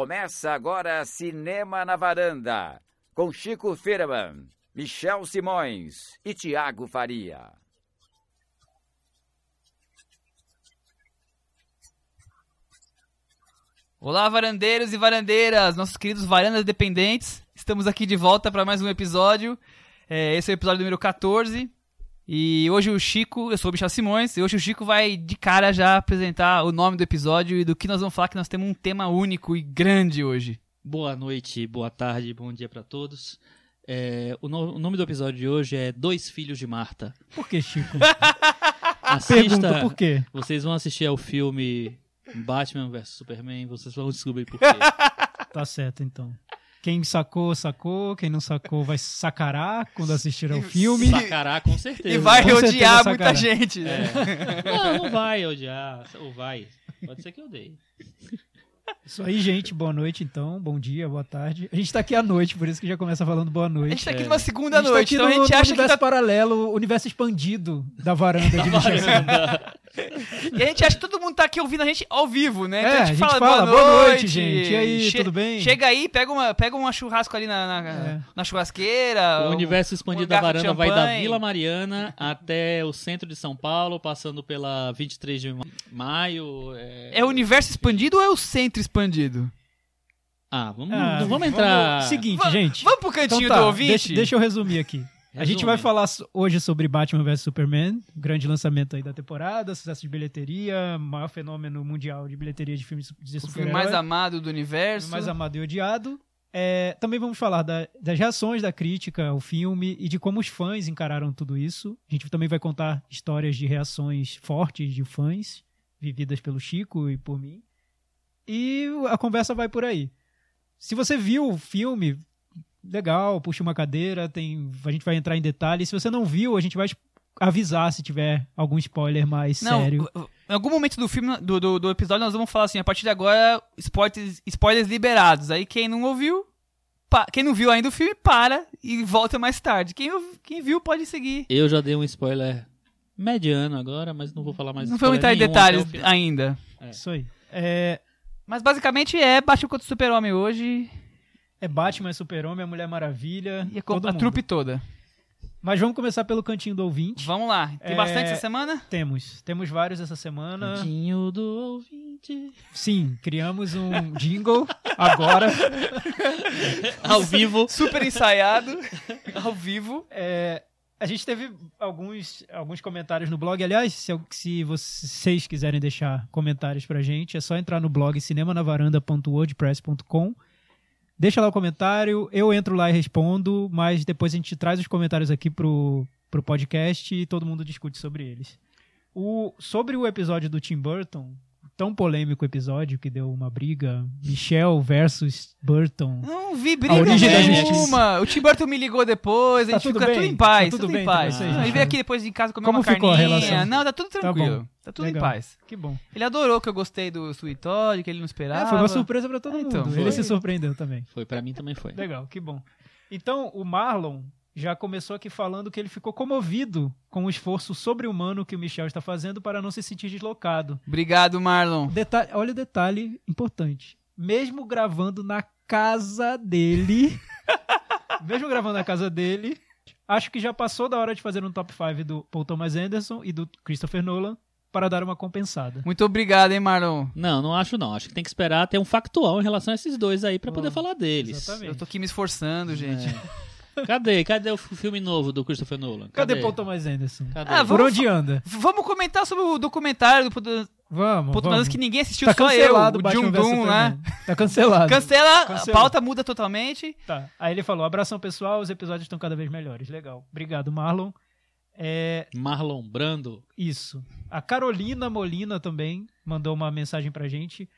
Começa agora Cinema na Varanda, com Chico Firman, Michel Simões e Tiago Faria. Olá, varandeiros e varandeiras, nossos queridos varandas dependentes. Estamos aqui de volta para mais um episódio. É, esse é o episódio número 14. E hoje o Chico, eu sou o Michel Simões, e hoje o Chico vai de cara já apresentar o nome do episódio e do que nós vamos falar, que nós temos um tema único e grande hoje. Boa noite, boa tarde, bom dia para todos. É, o, no- o nome do episódio de hoje é Dois Filhos de Marta. Por que, Chico? Assista, Pergunta por quê? vocês vão assistir ao filme Batman vs Superman, vocês vão descobrir por quê. Tá certo, então. Quem sacou, sacou. Quem não sacou, vai sacará quando assistir ao filme. Sacará com certeza. E vai Com odiar sacará. muita gente. Não, não vai odiar, ou vai. Pode ser que eu odeie. Isso aí, gente. Boa noite, então. Bom dia, boa tarde. A gente tá aqui à noite, por isso que já começa falando boa A noite. gente tá aqui É. numa A segunda tá noite, aqui então no, a gente no acha que universo tá... paralelo, o universo expandido da varanda de Michel Simões. E a gente acha que todo mundo tá aqui ouvindo a gente ao vivo, né? É, a a gente, gente fala, fala, boa, "Boa noite, noite, gente. E aí, tudo bem?" Chega aí, pega uma, pega uma churrasco ali na, na, É. na churrasqueira. O um- universo expandido um da varanda vai da. Vila Mariana até o centro de São Paulo, passando pela 23 de ma- maio. É... É o universo expandido ou é o centro expandido? Ah, vamos, Ah, não vamos entrar. Seguinte, Va- gente. Vamos pro cantinho Então tá, do ouvinte? Deixa, deixa eu resumir aqui. A gente vai falar hoje sobre Batman vs Superman, grande lançamento aí da temporada, sucesso de bilheteria, maior fenômeno mundial de bilheteria de filmes de O filme mais amado do universo. mais amado e odiado. É, também vamos falar da- das reações da crítica ao filme e de como os fãs encararam tudo isso. A gente também vai contar histórias de reações fortes de fãs, vividas pelo Chico e por mim. E a conversa vai por aí. Se você viu o filme, legal, puxa uma cadeira, tem, a gente vai entrar em detalhes. Se você não viu, a gente vai avisar se tiver algum spoiler mais Não, sério. em algum momento do filme, do, do, do episódio, nós vamos falar assim, a partir de agora, spoilers, spoilers liberados. Aí quem não ouviu, pa- quem não viu ainda o filme, para e volta mais tarde. Quem, quem viu pode seguir. Eu já dei um spoiler mediano agora, mas não vou falar mais Não spoiler entrar em detalhes ainda. Isso aí. É, Mas basicamente é Batman contra o Super-Homem hoje é Batman, é Super-Homem, é Mulher Maravilha, e a, co- todo a mundo. trupe toda. Mas vamos começar pelo cantinho do ouvinte. Vamos lá. Tem É, bastante essa semana? Temos, temos vários essa semana. Cantinho do ouvinte. Sim, criamos um jingle agora. Ao vivo. Super ensaiado, ao vivo. É, a gente teve alguns, alguns comentários no blog. Aliás, se, se vocês quiserem deixar comentários pra gente, é só entrar no blog cinemanavaranda.wordpress.com. Deixa lá o comentário, eu entro lá e respondo, mas depois a gente traz os comentários aqui pro, pro podcast e todo mundo discute sobre eles. O, sobre o episódio do Tim Burton, tão polêmico episódio que deu uma briga, Michelle versus Burton. Não vi A briga origem da nenhuma. O Tim Burton me ligou depois, a Tá gente tudo fica bem? tudo em paz. Tá tudo tudo bem em paz. Não, isso aí, ele veio aqui depois em casa comer Como uma ficou a carninha. relação? Não, tá tudo Tá tranquilo. Tá, tudo Legal. em paz. Que bom. Ele adorou que eu gostei do Sweet Todd, que ele não esperava. É, foi uma surpresa pra todo Ah, mundo. então, Ele foi. se surpreendeu também. Foi, pra mim também foi. Legal, que bom. Então, o Marlon já começou aqui falando que ele ficou comovido com o esforço sobre-humano que o Michel está fazendo para não se sentir deslocado. Obrigado, Marlon. Detalhe, olha o detalhe importante. Mesmo gravando na casa dele, mesmo gravando na casa dele, acho que já passou da hora de fazer um top 5 do Paul Thomas Anderson e do Christopher Nolan para dar uma compensada. Muito obrigado, hein, Marlon. Não, não acho não. Acho que tem que esperar ter um factual em relação a esses dois aí pra poder Oh, falar deles. exatamente. Eu tô aqui me esforçando, gente. É. Cadê? Cadê o filme novo do Christopher Nolan? Cadê Paul Thomas Anderson? Cadê? Ah, Por Vamos onde anda? Vamos comentar sobre o documentário do Puto Vamos, Puto vamos. que ninguém assistiu, Tá só eu, cancelado o vs Dum, né? Tá cancelado. Cancela, a Cancelou. pauta muda totalmente. Tá. Aí ele falou: abração pessoal, os episódios estão cada vez melhores. Legal. Obrigado, Marlon. É Marlon Brando. isso. A Carolina Molina também mandou uma mensagem pra gente.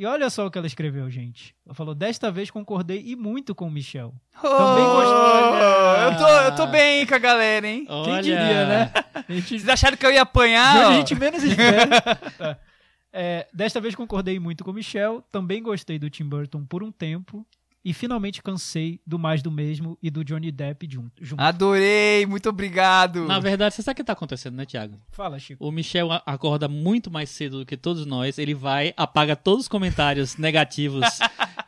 E olha só o que ela escreveu, gente. Ela falou: desta vez concordei e muito com o Michel. Também Oh, gostei. Eu tô, eu tô bem com a galera, hein? Olha. Quem diria, né? A gente Vocês acharam que eu ia apanhar? a gente menos espera. Tá. É, desta vez concordei muito com o Michel. Também gostei do Tim Burton por um tempo. E finalmente cansei do mais do mesmo e do Johnny Depp junto. junto. Adorei, muito obrigado. Na verdade, você sabe o que tá acontecendo, né, Thiago? Fala, Chico. O Michel acorda muito mais cedo do que todos nós. Ele vai, apaga todos os comentários negativos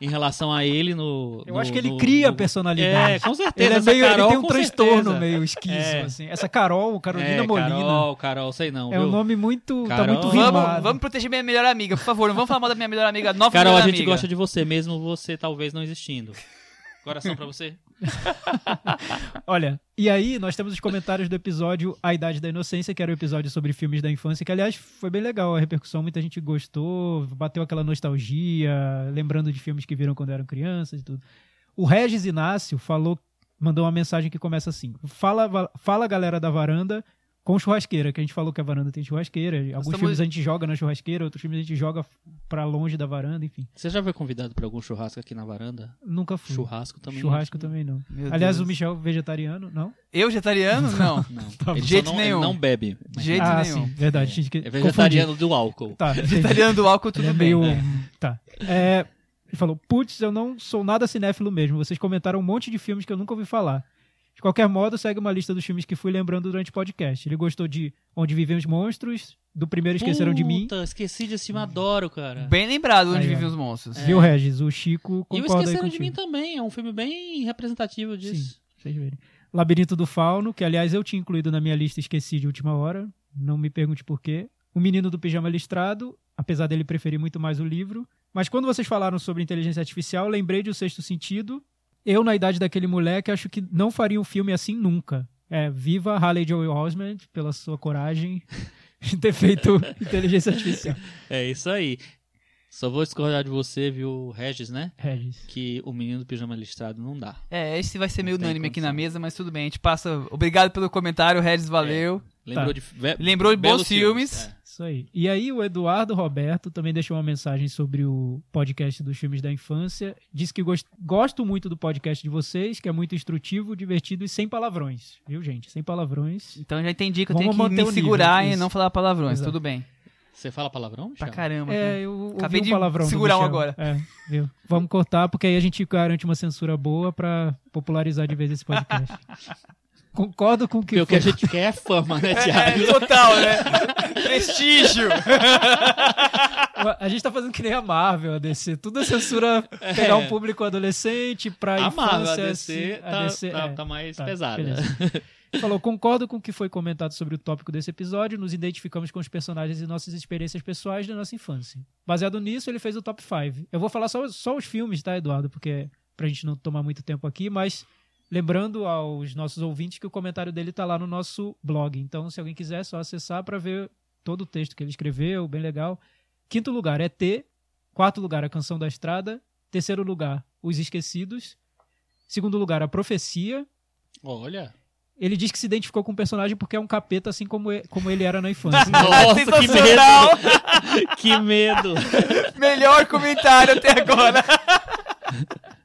em relação a ele no. Eu no- acho que ele no- cria no- personalidade. É, com certeza. Ele, é meio, Carol, ele tem um transtorno certeza. meio esquizo, É. assim. Essa Carol, Carolina é, Molina, Carol, Carol, sei não. é viu? um nome muito. tá Carol. muito Vamos, rimado. vamos proteger minha melhor amiga, por favor. Não vamos falar mal da minha melhor amiga, nova Carol, a gente amiga. gosta de você, mesmo você talvez não existindo. Coração pra você. Olha, e aí nós temos os comentários do episódio A Idade da Inocência, que era o episódio sobre filmes da infância, que aliás foi bem legal a repercussão, muita gente gostou, bateu aquela nostalgia, lembrando de filmes que viram quando eram crianças e tudo. O Regis Inácio falou, mandou uma mensagem que começa assim: Fala, fala galera da varanda. Com churrasqueira, que a gente falou que a varanda tem churrasqueira. Alguns estamos- filmes a gente joga na churrasqueira, outros filmes a gente joga pra longe da varanda, enfim. Você já foi convidado pra algum churrasco aqui na varanda? Nunca fui. Churrasco também. Churrasco também não. Meu Aliás, Deus. o Michel vegetariano, não? Eu, vegetariano? Não. Não. Tá De jeito não, ele nenhum. não bebe. De jeito ah, nenhum. sim, verdade. que- É vegetariano do álcool. Tá. Vegetariano do álcool, tudo Ele é bem. meio. Tá. É, ele falou: Putz, eu não sou nada cinéfilo mesmo. Vocês comentaram um monte de filmes que eu nunca ouvi falar. De qualquer modo, segue uma lista dos filmes que fui lembrando durante o podcast. Ele gostou de Onde Vivem os Monstros, do primeiro Esqueceram de Mim. Puta, esqueci de cima, adoro, cara. Bem lembrado onde Aí, ó. vivem os monstros. Viu, Regis? O Chico e o concorda Esqueceram de. Mim também, é um filme bem representativo disso. Vocês verem. Labirinto do Fauno, que aliás eu tinha incluído na minha lista e esqueci de última hora. Não me pergunte por quê. O Menino do Pijama Listrado, apesar dele preferir muito mais o livro. Mas quando vocês falaram sobre inteligência artificial, lembrei de O Sexto Sentido. Eu, na idade daquele moleque, acho que não faria um filme assim nunca. É, viva Harley Joel Osment pela sua coragem de ter feito inteligência artificial. É isso aí. Só vou discordar de você, viu, Regis, né? Regis. Que o menino do pijama listrado não dá. É, esse vai ser meio unânime aqui na mesa, mas tudo bem. A gente passa. Obrigado pelo comentário, Regis, valeu. Lembrou Tá. de Lembrou de bons filmes. É. Isso aí. E aí o Eduardo Roberto também deixou uma mensagem sobre o podcast dos filmes da infância. Disse que gost... gosto muito do podcast de vocês, que é muito instrutivo, divertido e sem palavrões. Viu, gente? Sem palavrões. Então já entendi que eu Vamos tenho que me o nível, segurar e isso. não falar palavrões. Exato. Tudo bem. Você fala palavrão, Pra Michel? caramba. É, eu ouvi Acabei um de palavrão segurar um agora. É, viu? Vamos cortar, porque aí a gente garante uma censura boa pra popularizar de vez esse podcast. Concordo com o que Porque o que foi. a gente quer é fama, né, É, Thiago? total, né? Prestígio. A gente tá fazendo que nem a Marvel, a DC. Tudo é censura pegar um público adolescente pra A Marvel, infância. a DC, assim, tá, DC, tá- é. tá mais Tá, pesada. beleza. Falou, concordo com o que foi comentado sobre o tópico desse episódio, nos identificamos com os personagens e nossas experiências pessoais da nossa infância. Baseado nisso, ele fez o top 5. Eu vou falar só, só os filmes, tá, Eduardo? Porque pra gente não tomar muito tempo aqui, mas lembrando aos nossos ouvintes que o comentário dele tá lá no nosso blog. Então, se alguém quiser, é só acessar para ver todo o texto que ele escreveu, bem legal. Quinto lugar é T. Quarto lugar, A Canção da Estrada. Terceiro lugar, Os Esquecidos. Segundo lugar, A Profecia. Olha. Ele diz que se identificou com o personagem porque é um capeta, assim como ele, como ele era na infância. Nossa, que medo! que medo! Melhor comentário até agora.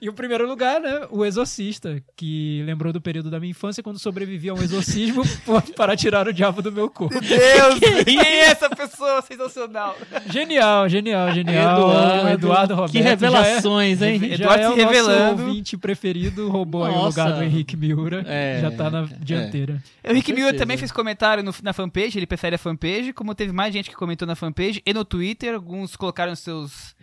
e o primeiro lugar, né? O Exorcista, que lembrou do período da minha infância quando sobrevivi a um exorcismo para tirar o diabo do meu corpo. Deus, quem é essa pessoa sensacional? Genial, genial, genial. Eduardo, Roberto. Que revelações, hein? Já é, já Eduardo é se o nosso revelando. ouvinte preferido, roubou aí o Nossa. lugar do Henrique Miura. É, já tá na é. dianteira. O Miller certeza. também fez comentário no- na fanpage, ele prefere a fanpage, como teve mais gente que comentou na fanpage e no Twitter, alguns colocaram seus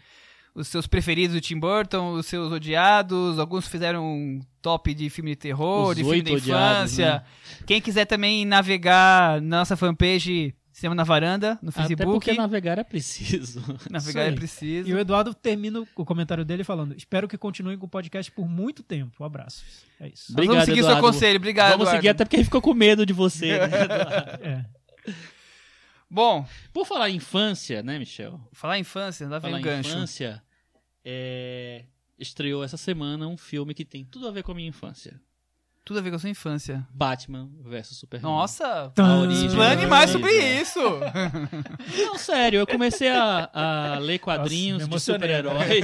os seus preferidos do Tim Burton, os seus odiados, alguns fizeram um top de filme de terror, Os de filme da odiados, infância. né? Quem quiser também navegar na nossa fanpage Cinema na Varanda, no Até Facebook, porque navegar é preciso. navegar é preciso. E o Eduardo termina o comentário dele falando: Espero que continuem com o podcast por muito tempo. Abraços. É isso. Nós Obrigado, vamos seguir Eduardo. seu conselho, obrigado, Vamos Eduardo. seguir até porque ele ficou com medo de você. né? É. Bom, Por falar em infância, né, Michel? falar em infância, vem Falar o em gancho. infância, é, estreou essa semana um filme que tem tudo a ver com a minha infância. Tudo a ver com a sua infância. Batman vs Superman. Nossa, da mais sobre isso. Não, sério, eu comecei a, a ler quadrinhos Nossa, de super-herói.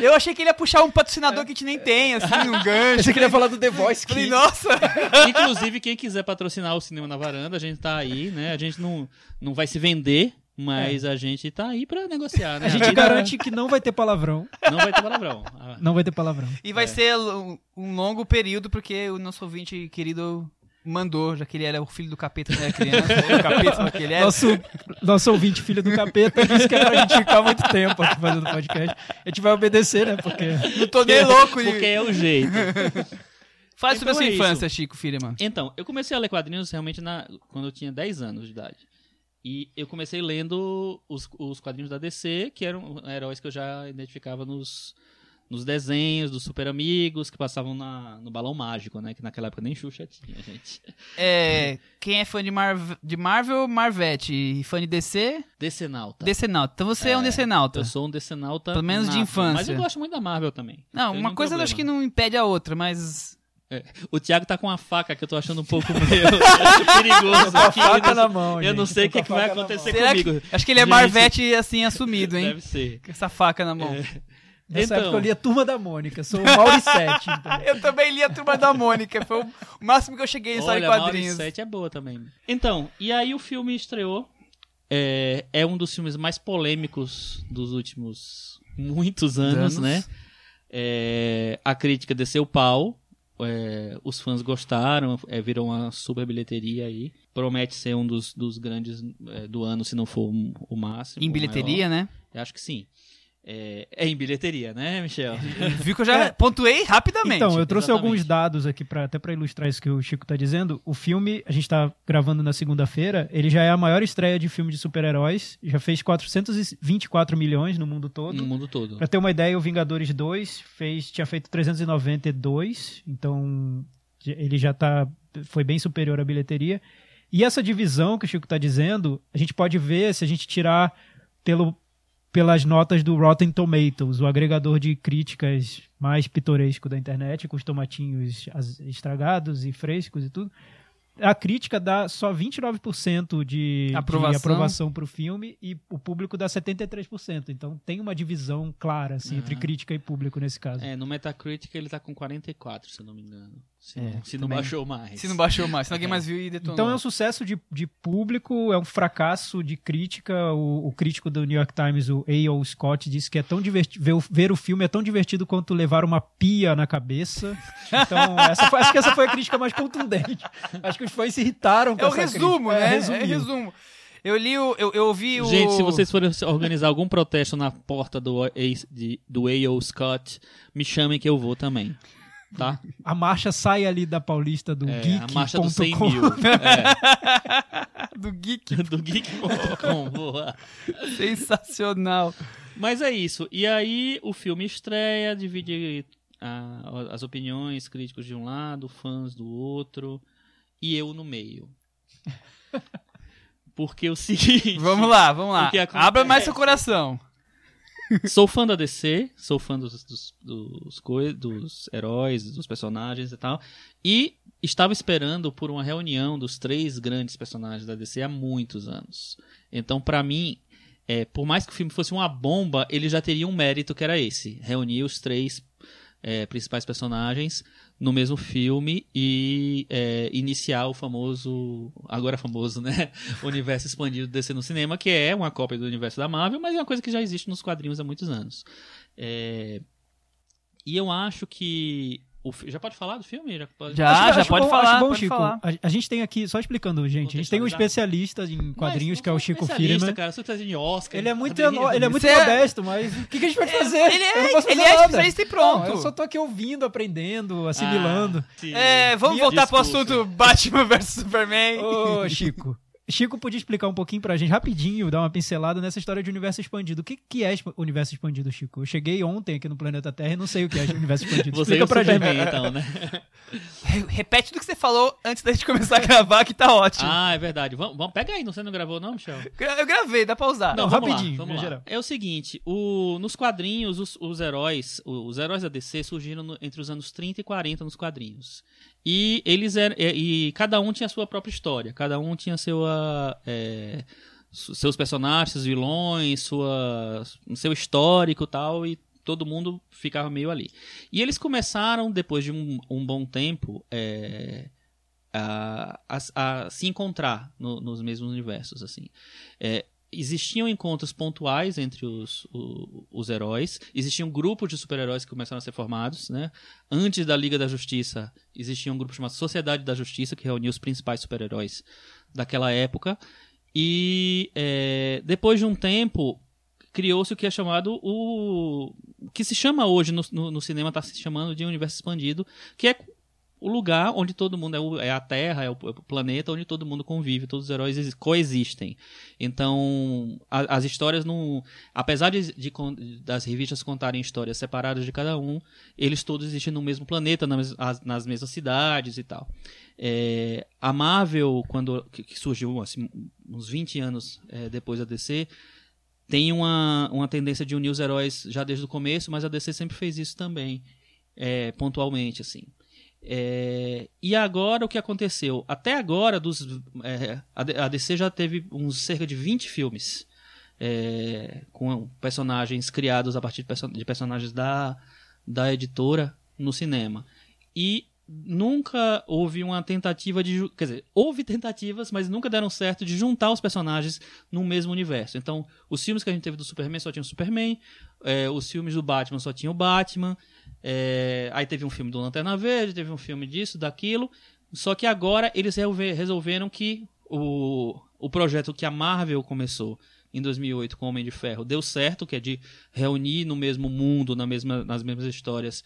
Eu achei que ele ia puxar um patrocinador que a gente nem tem, assim, um gancho. Você queria falar do The Voice que nossa! Inclusive, quem quiser patrocinar o Cinema na Varanda, a gente tá aí, né? A gente não, não vai se vender, mas a gente tá aí pra negociar, né? a gente vida garante que não vai ter palavrão. Não vai ter palavrão. Ah, Não vai ter palavrão. E vai É. ser um, longo período, porque o nosso ouvinte querido mandou, já que ele era o filho do capeta quando era criança, o capeta que ele era. Nosso, nosso ouvinte, filho do capeta, disse que é pra gente ficar muito tempo aqui fazendo podcast. A gente vai obedecer, né? Porque. Não tô nem louco de... Porque é o jeito. Fale sobre a Então sua é infância, Chico Firman. Então, eu comecei a ler quadrinhos realmente na, quando eu tinha 10 anos de idade. E eu comecei lendo os, os quadrinhos da DC, que eram heróis que eu já identificava nos, nos desenhos dos Super Amigos, que passavam na, no Balão Mágico, né? Que naquela época nem Xuxa tinha, gente. É, quem é fã de, Marv de Marvel, Marvete. E fã de DC, Decenalta. Decenalta. Então você é, um Decenalta. Eu sou um Decenalta. Pelo menos de infância. Mas eu gosto muito da Marvel também. Não, uma coisa eu acho que problema. não impede a outra, mas... O Thiago tá com uma faca que eu tô achando um pouco meio perigoso. aqui. faca eu não, na mão, eu não gente. sei o que, que vai acontecer comigo. que... Acho que ele é Gente, Marvete, assim, assumido, hein? Deve ser. Com essa faca na mão. Nessa Então. época eu li a Turma da Mônica, sou o Mauricete. Então. Eu também li a Turma da Mônica. Foi o máximo que eu cheguei em história de quadrinhos. 7 é boa também. Então, e aí o filme estreou. É, é um dos filmes mais polêmicos dos últimos muitos anos, Anos. né? É, a crítica desceu o pau. É, os fãs gostaram, é, virou uma super bilheteria aí. Promete ser um dos, dos grandes é, do ano, se não for o- máximo. Em bilheteria, né? maior. Eu acho que sim. É, é em bilheteria, né, Michel? Viu que eu já pontuei rapidamente. Então, eu trouxe exatamente. alguns dados aqui pra, até para ilustrar isso que o Chico tá dizendo. O filme, a gente tá gravando na segunda-feira, ele já é a maior estreia de filme de super-heróis, já fez 424 milhões no mundo todo. no mundo todo. Pra ter uma ideia, o Vingadores 2 fez, tinha feito 392, então ele já tá, foi bem superior à bilheteria. E essa divisão que o Chico tá dizendo, a gente pode ver se a gente tirar pelo, pelas notas do Rotten Tomatoes, o agregador de críticas mais pitoresco da internet, com os tomatinhos estragados e frescos e tudo. A crítica dá só 29% de Aprovação. para o filme e o público dá 73%. Então tem uma divisão clara assim, entre Ah. crítica e público nesse caso. É, no Metacritic ele tá com 44, se eu não me engano. Se, É, não, se não baixou mais. Se não baixou mais, se alguém mais viu e detonou. Então é um sucesso de, de público, é um fracasso de crítica. O, o crítico do New York Times, o A.O. Scott, disse que é tão divertido ver, o- ver o filme é tão divertido quanto levar uma pia na cabeça. Então, essa foi- acho que essa foi a crítica mais contundente. Acho que os fãs se irritaram com É o essa resumo, crítica. né? É, É, resumiu. resumo. Eu li o. Eu, eu ouvi o. Gente, se vocês forem organizar algum protesto na porta do, do A.O. Scott, me chamem que eu vou também. Tá? A marcha sai ali da Paulista do É, Geek. a marcha dos 100 ponto com. mil. É, Do Geek. do geek.com. boa. Sensacional. Mas é isso. E aí o filme estreia, divide ah, as opiniões, críticos de um lado, fãs do outro, e eu no meio. Porque o seguinte. Vamos lá, vamos lá. Abra mais seu coração. Sou fã da DC, sou fã dos, dos, dos, dos heróis, dos personagens e tal. E estava esperando por uma reunião dos três grandes personagens da DC há muitos anos. Então, pra mim, é, por mais que o filme fosse uma bomba, ele já teria um mérito que era esse: reunir os três é, principais personagens no mesmo filme e é, iniciar o famoso, agora famoso, né? universo expandido DC no cinema, que é uma cópia do universo da Marvel, mas é uma coisa que já existe nos quadrinhos há muitos anos. É, E eu acho que. O fi- Já pode falar do filme? Já pode... Já, Acho- já acho pode bom- falar. bom, pode Chico. falar. A, a gente tem aqui, só explicando, gente, a gente tem um especialista em quadrinhos Mas que é o Chico Firman. Cara, eu sou especialista em Oscar. Ele é muito, quadrinhos, ele é muito Você é- modesto, mas o que, que a gente pode fazer? ele é- posso ele fazer é especialista e pronto. Não, eu só tô aqui ouvindo, aprendendo, assimilando. Ah. É, vamos Minha voltar pro discurso. assunto Batman vs Superman. Ô, Chico. Chico podia explicar um pouquinho pra gente, rapidinho, dar uma pincelada nessa história de universo expandido. O que, que é universo expandido, Chico? Eu cheguei ontem aqui no Planeta Terra e não sei o que é universo expandido. Você Explica o pra Superman, gente. então, né? Re- Repete tudo que você falou antes da gente começar a gravar, que tá ótimo. Ah, é verdade. Vamos, vamos, pega aí, não, você não gravou não, Michel? Eu gravei, dá pra usar. Não, vamos rapidinho, lá, vamos lá. geral. É o seguinte, o, nos quadrinhos, os, os heróis, o- os heróis da DC surgiram no- entre os anos 30 e 40 nos quadrinhos. E eles eram, e, e cada um tinha a sua própria história, cada um tinha sua, é, seus personagens, vilões, sua, seu histórico tal, e todo mundo ficava meio ali. E eles começaram, depois de um, um bom tempo, é, a, a- a se encontrar no- nos mesmos universos, assim. É, existiam encontros pontuais entre os, o- os heróis, existiam grupos de super-heróis que começaram a ser formados, né? Antes da Liga da Justiça, existia um grupo chamado Sociedade da Justiça, que reunia os principais super-heróis daquela época. E é, depois de um tempo, criou-se o que é chamado o. o que se chama hoje no, no, no cinema, está se chamando de universo expandido, que é o lugar onde todo mundo é, o- é a Terra, é o, é o planeta onde todo mundo convive, todos os heróis exi- coexistem. Então, a- as histórias não. Apesar de, de das revistas contarem histórias separadas de cada um, eles todos existem no mesmo planeta, na mes- as- nas mesmas cidades e tal. É, a Marvel, quando que, que surgiu assim, uns 20 anos é, depois da DC, tem uma, uma tendência de unir os heróis já desde o começo, mas a DC sempre fez isso também, é, pontualmente, assim. É, e agora o que aconteceu? Até agora, dos, é, a DC já teve uns cerca de 20 filmes é, com personagens criados a partir de, perso- de personagens da, da editora no cinema. E nunca houve uma tentativa de. Quer dizer, houve tentativas, mas nunca deram certo de juntar os personagens no mesmo universo. Então, os filmes que a gente teve do Superman só tinha o Superman, é, os filmes do Batman só tinha o Batman. É, aí teve um filme do Lanterna Verde, teve um filme disso, daquilo. Só que agora eles resolve- resolveram que o, o projeto que a Marvel começou em 2008 com o Homem de Ferro deu certo, que é de reunir no mesmo mundo, na mesma, nas mesmas histórias,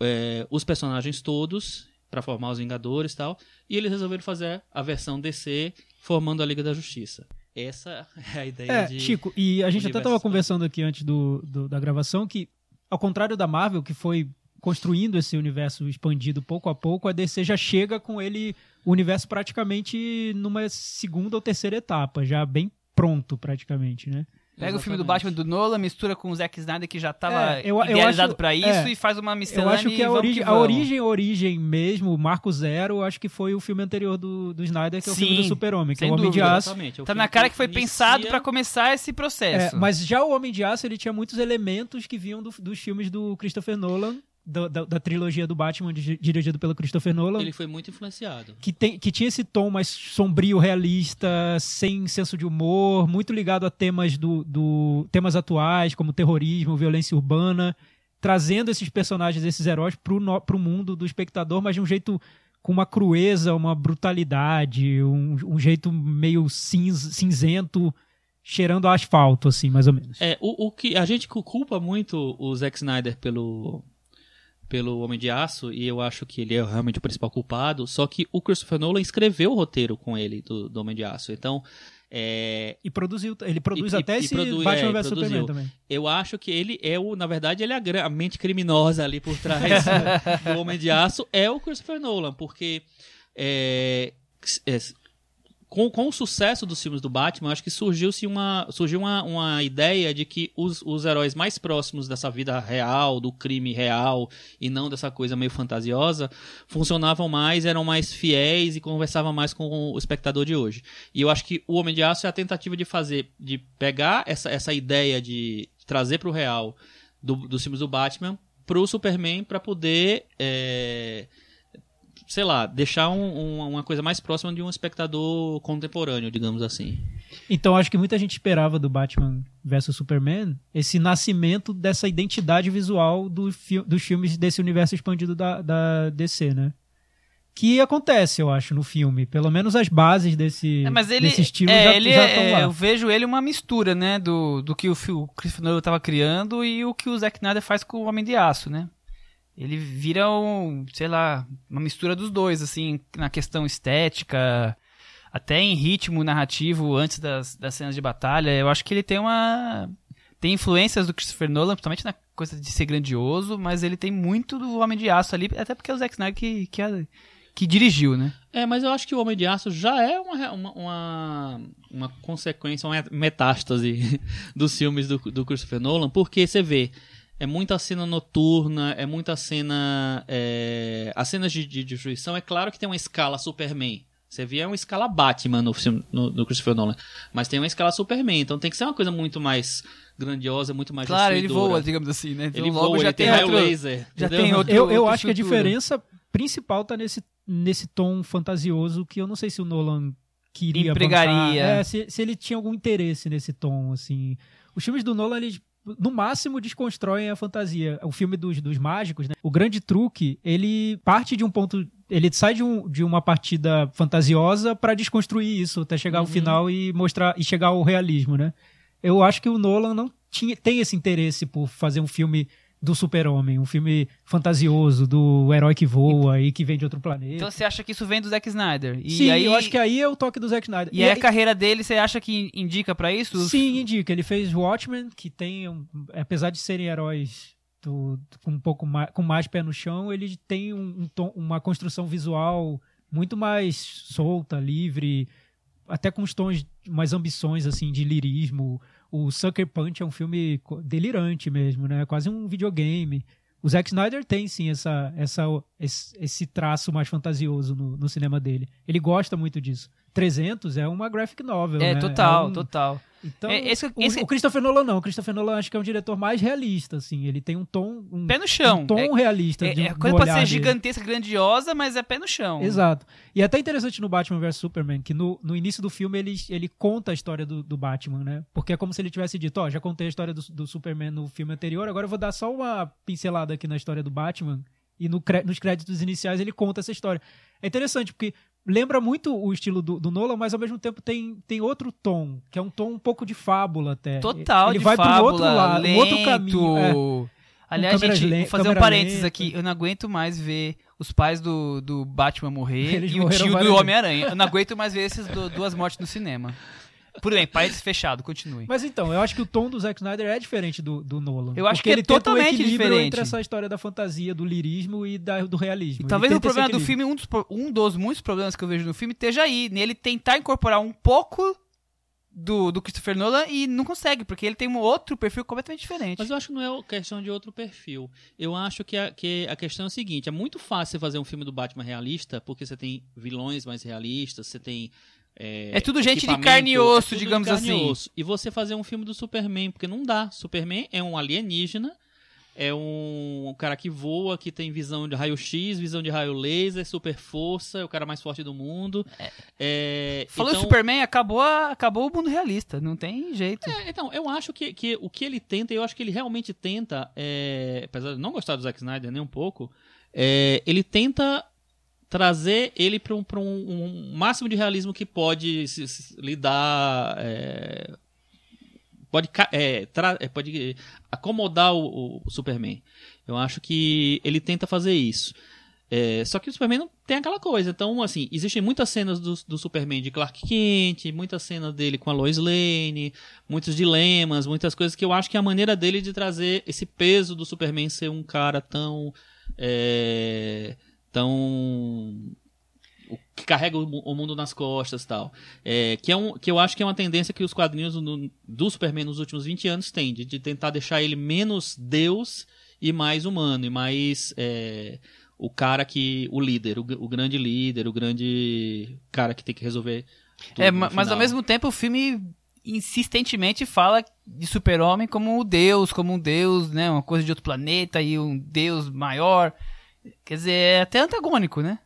é, os personagens todos para formar os Vingadores e tal. E eles resolveram fazer a versão DC formando a Liga da Justiça. Essa é a ideia É, de. Chico, e a gente até estava conversando aqui antes do, do- da gravação que, ao contrário da Marvel, que foi construindo esse universo expandido pouco a pouco, a DC já chega com ele, o universo praticamente numa segunda ou terceira etapa, já bem pronto praticamente, né? Pega o filme do Exatamente. Batman do Nolan, mistura com o Zack Snyder que já tava É, eu- eu idealizado acho- pra isso é, e faz uma miscelânea Eu acho que e a, vamos origem, que a origem, origem mesmo, o Marco Zero, acho que foi o filme anterior do, do Snyder, que é o filme Sim, do Super-Homem, que é o Homem de dúvida. Aço. Exatamente, é Tá filme na cara que foi inicia- pensado pra começar esse É, processo. mas já o Homem de Aço ele tinha muitos elementos que vinham do- dos filmes do Christopher Nolan, do- da, da trilogia do Batman di- dirigido pelo Christopher Nolan. Ele foi muito influenciado. Que, tem, que tinha esse tom mais sombrio, realista, sem senso de humor, muito ligado a temas do, do temas atuais, como terrorismo, violência urbana, trazendo esses personagens, esses heróis pro, no, pro mundo do espectador, mas de um jeito com uma crueza, uma brutalidade, um, um jeito meio cinz- cinzento, cheirando a asfalto, assim, mais ou menos. É, o, o que a gente cu- culpa muito o Zack Snyder pelo pelo Homem de Aço e eu acho que ele é realmente o principal culpado. Só que o Christopher Nolan escreveu o roteiro com ele do, do Homem de Aço. Então, é, E produziu, ele produz E- e- até e esse produ- Batman é, vs. Superman também. eu acho que ele é o, na verdade, ele é a, a mente criminosa ali por trás do Homem de Aço é o Christopher Nolan, porque é, é, com, com o sucesso dos filmes do Batman, acho que surgiu-se uma, surgiu uma, uma ideia de que os, os heróis mais próximos dessa vida real, do crime real, e não dessa coisa meio fantasiosa, funcionavam mais, eram mais fiéis e conversavam mais com o espectador de hoje. E eu acho que o Homem de Aço é a tentativa de fazer, de pegar essa, essa ideia de trazer para o real do, dos filmes do Batman pro Superman para poder é, sei lá, deixar um- um- uma coisa mais próxima de um espectador contemporâneo, digamos assim. Então acho que muita gente esperava do Batman vs Superman esse nascimento dessa identidade visual do fi- dos filmes desse universo expandido da, da DC, né? Que acontece, eu acho, no filme. Pelo menos as bases desse, É, mas ele, desse estilo é, já, ele já é- estão lá. Eu vejo ele uma mistura, né? Do, do que o, o Christopher Nolan tava criando e o que o Zack Snyder faz com o Homem de Aço, né? Ele vira um, sei lá, uma mistura dos dois, assim, na questão estética, até em ritmo narrativo antes das, das cenas de batalha. Eu acho que ele tem uma. Tem influências do Christopher Nolan, principalmente na coisa de ser grandioso, mas ele tem muito do Homem de Aço ali, até porque é o Zack Snyder que, que, a- que dirigiu, né? É, mas eu acho que o Homem de Aço já é uma, uma, uma, uma consequência, uma metástase dos filmes do, do Christopher Nolan, porque você vê, é muita cena noturna, é muita cena. É, as cenas de, de destruição, é claro que tem uma escala Superman. Você vê é uma escala Batman no, filme, no, no Christopher Nolan. Mas tem uma escala Superman, então tem que ser uma coisa muito mais grandiosa, muito mais Claro, ele voa, digamos assim, né? Então Ele logo voa, já ele tem tem raio outro- laser. já entendeu? tem outro- Eu, eu outra acho que a diferença principal tá nesse, nesse tom fantasioso que eu não sei se o Nolan queria Empregaria. É, se, se ele tinha algum interesse nesse tom, assim. Os filmes do Nolan, eles no máximo desconstroem a fantasia. O filme dos, dos mágicos, né? O grande truque, ele parte de um ponto. Ele sai de, um, de uma partida fantasiosa para desconstruir isso, até chegar ao Uhum. final e mostrar e chegar ao realismo, né? Eu acho que o Nolan não tinha, tem esse interesse por fazer um filme do super-homem, um filme fantasioso, do herói que voa e que vem de outro planeta. Então você acha que isso vem do Zack Snyder? E Sim, aí, eu acho que aí é o toque do Zack Snyder. E aí a carreira dele, você acha que indica pra isso? Sim, indica. Ele fez Watchmen, que tem, um, apesar de serem heróis do- com um pouco mais, com mais pé no chão, ele tem um, um tom- uma construção visual muito mais solta, livre, até com os tons, mais ambições assim de lirismo. O Sucker Punch é um filme delirante mesmo, né? Quase um videogame. O Zack Snyder tem sim essa, essa, esse, traço mais fantasioso no, no cinema dele. Ele gosta muito disso. 300 é uma graphic novel, É, né? total, um- total. Então, É, esse- o, esse- o Christopher Nolan não. O Christopher Nolan acho que é um diretor mais realista, assim. Ele tem um tom... Um, Pé no chão. um tom É- realista. É, de, é, a coisa pode ser dele. gigantesca, grandiosa, mas é pé no chão. Exato. E é até interessante no Batman vs Superman, que no, no início do filme ele, ele conta a história do, do Batman, né? Porque é como se ele tivesse dito, ó, já contei a história do, do Superman no filme anterior, agora eu vou dar só uma pincelada aqui na história do Batman. E no, nos créditos iniciais ele conta essa história. É interessante, porque lembra muito o estilo do, do Nolan, mas ao mesmo tempo tem, tem outro tom, que é um tom um pouco de fábula até. Total, ele de vai fábula, pro outro lado, um lento. outro caminho. é. Aliás, gente, vou fazer um parênteses lenta. aqui. Eu não aguento mais ver os pais do, do Batman morrer Eles e o tio do. Homem-Aranha. Eu não aguento mais ver essas du- duas mortes no cinema. Por bem, parênteses fechado, continue. Mas então, eu acho que o tom do Zack Snyder é diferente do, do Nolan. Eu acho que é ele um totalmente equilíbrio diferente. entre essa história da fantasia, do lirismo e da- do realismo. E Ele talvez o problema do filme, um dos, um dos muitos problemas que eu vejo no filme, esteja aí, nele tentar incorporar um pouco do, do Christopher Nolan e não consegue, porque ele tem um outro perfil completamente diferente. Mas eu acho que não é questão de outro perfil. Eu acho que a, que a questão é o seguinte: é muito fácil você fazer um filme do Batman realista, porque você tem vilões mais realistas, você tem. É tudo gente de carne e osso, tudo de digamos carne e assim. osso. E você fazer um filme do Superman, porque não dá. Superman é um alienígena, é um, cara que voa, que tem visão de raio-x, visão de raio laser, super força, é o cara mais forte do mundo. É, Falou então- Superman, acabou, acabou o mundo realista, não tem jeito. é, então, eu acho que, que o que ele tenta, eu acho que ele realmente tenta, é, apesar de não gostar do Zack Snyder nem um pouco, é, ele tenta trazer ele para um, um, um máximo de realismo que pode se- se lidar. é, pode, é, tra- é, pode acomodar o, o Superman. Eu acho que ele tenta fazer isso. É, só que o Superman não tem aquela coisa. Então, assim, existem muitas cenas do, do Superman de Clark Kent, muitas cenas dele com a Lois Lane, muitos dilemas, muitas coisas que eu acho que é a maneira dele de trazer esse peso do Superman ser um cara tão. é, tão. o- que carrega o, mu- o mundo nas costas e tal. É, que, é um, que eu acho que é uma tendência que os quadrinhos no- do Superman nos últimos 20 anos têm, de, de tentar deixar ele menos Deus e mais humano, e mais é, o cara que. o líder, o, o grande líder, o grande cara que tem que resolver. É, mas ao mesmo tempo o filme insistentemente fala de super-homem como um deus, como um deus, né, uma coisa de outro planeta e um deus maior. Quer dizer, é até antagônico, né?